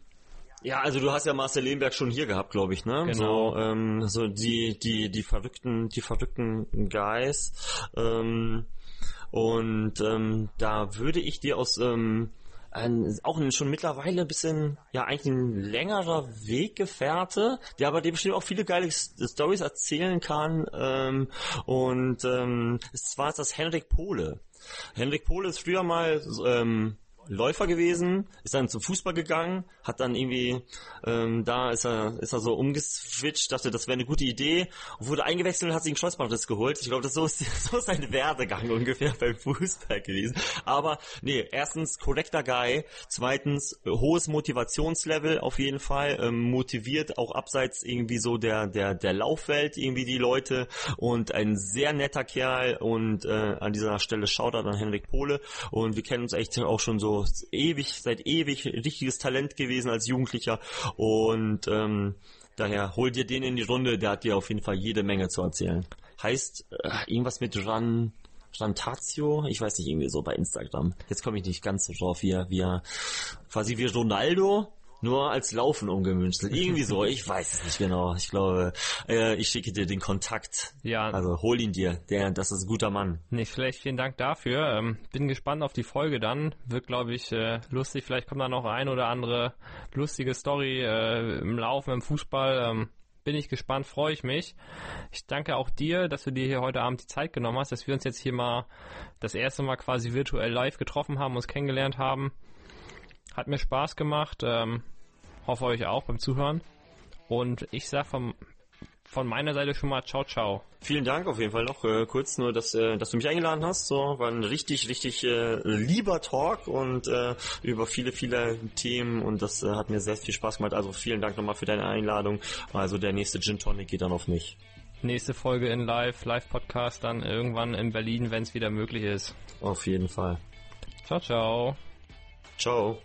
ja, also du hast ja Marcel Lehmberg schon hier gehabt, glaube ich, ne? Genau. So, ähm, so die, die, die verrückten, die verrückten Guys. Ähm, und ähm, da würde ich dir aus ähm, ein, auch ein, schon mittlerweile ein bisschen, ja, eigentlich ein längerer Weggefährte, der aber dem bestimmt auch viele geile Stories erzählen kann. Ähm, und ähm, es war das Henrik Pohle. Henrik Pohle ist früher mal ähm, Läufer gewesen, ist dann zum Fußball gegangen, hat dann irgendwie, ähm, da ist er, ist er so umgeswitcht, dachte, das wäre eine gute Idee, wurde eingewechselt und hat sich einen Kreuzbandriss geholt. Ich glaube, das so ist, so ist sein Werdegang ungefähr beim Fußball gewesen. Aber nee, erstens korrekter Guy, zweitens hohes Motivationslevel auf jeden Fall, ähm, motiviert auch abseits irgendwie so der der der Laufwelt irgendwie die Leute und ein sehr netter Kerl und äh, an dieser Stelle Shoutout an Henrik Pohle und wir kennen uns echt auch schon so Ewig, seit ewig richtiges Talent gewesen als Jugendlicher und ähm, daher hol dir den in die Runde, der hat dir auf jeden Fall jede Menge zu erzählen. Heißt äh, irgendwas mit Jan Jantazio, ich weiß nicht, irgendwie so bei Instagram. Jetzt komme ich nicht ganz so drauf, wie er, wie er quasi wie Ronaldo, nur als Laufen umgemünzt. Irgendwie so, ich weiß es nicht genau. Ich glaube, äh, ich schicke dir den Kontakt. Ja. Also hol ihn dir. Der, das ist ein guter Mann. Nicht schlecht, vielen Dank dafür. Ähm, bin gespannt auf die Folge dann. Wird, glaube ich, äh, lustig. Vielleicht kommt da noch ein oder andere lustige Story äh, im Laufen, im Fußball. Ähm, bin ich gespannt, freue ich mich. Ich danke auch dir, dass du dir hier heute Abend die Zeit genommen hast, dass wir uns jetzt hier mal das erste Mal quasi virtuell live getroffen haben, uns kennengelernt haben. Hat mir Spaß gemacht. Ähm, hoffe euch auch beim Zuhören. Und ich sag vom von meiner Seite schon mal ciao, ciao. Vielen Dank auf jeden Fall noch äh, kurz nur, dass, äh, dass du mich eingeladen hast. So war ein richtig, richtig äh, lieber Talk und äh, über viele, viele Themen und das äh, hat mir sehr viel Spaß gemacht. Also vielen Dank nochmal für deine Einladung. Also der nächste Gin Tonic geht dann auf mich. Nächste Folge in Live, Live-Podcast dann irgendwann in Berlin, wenn es wieder möglich ist. Auf jeden Fall. Ciao, ciao. Ciao.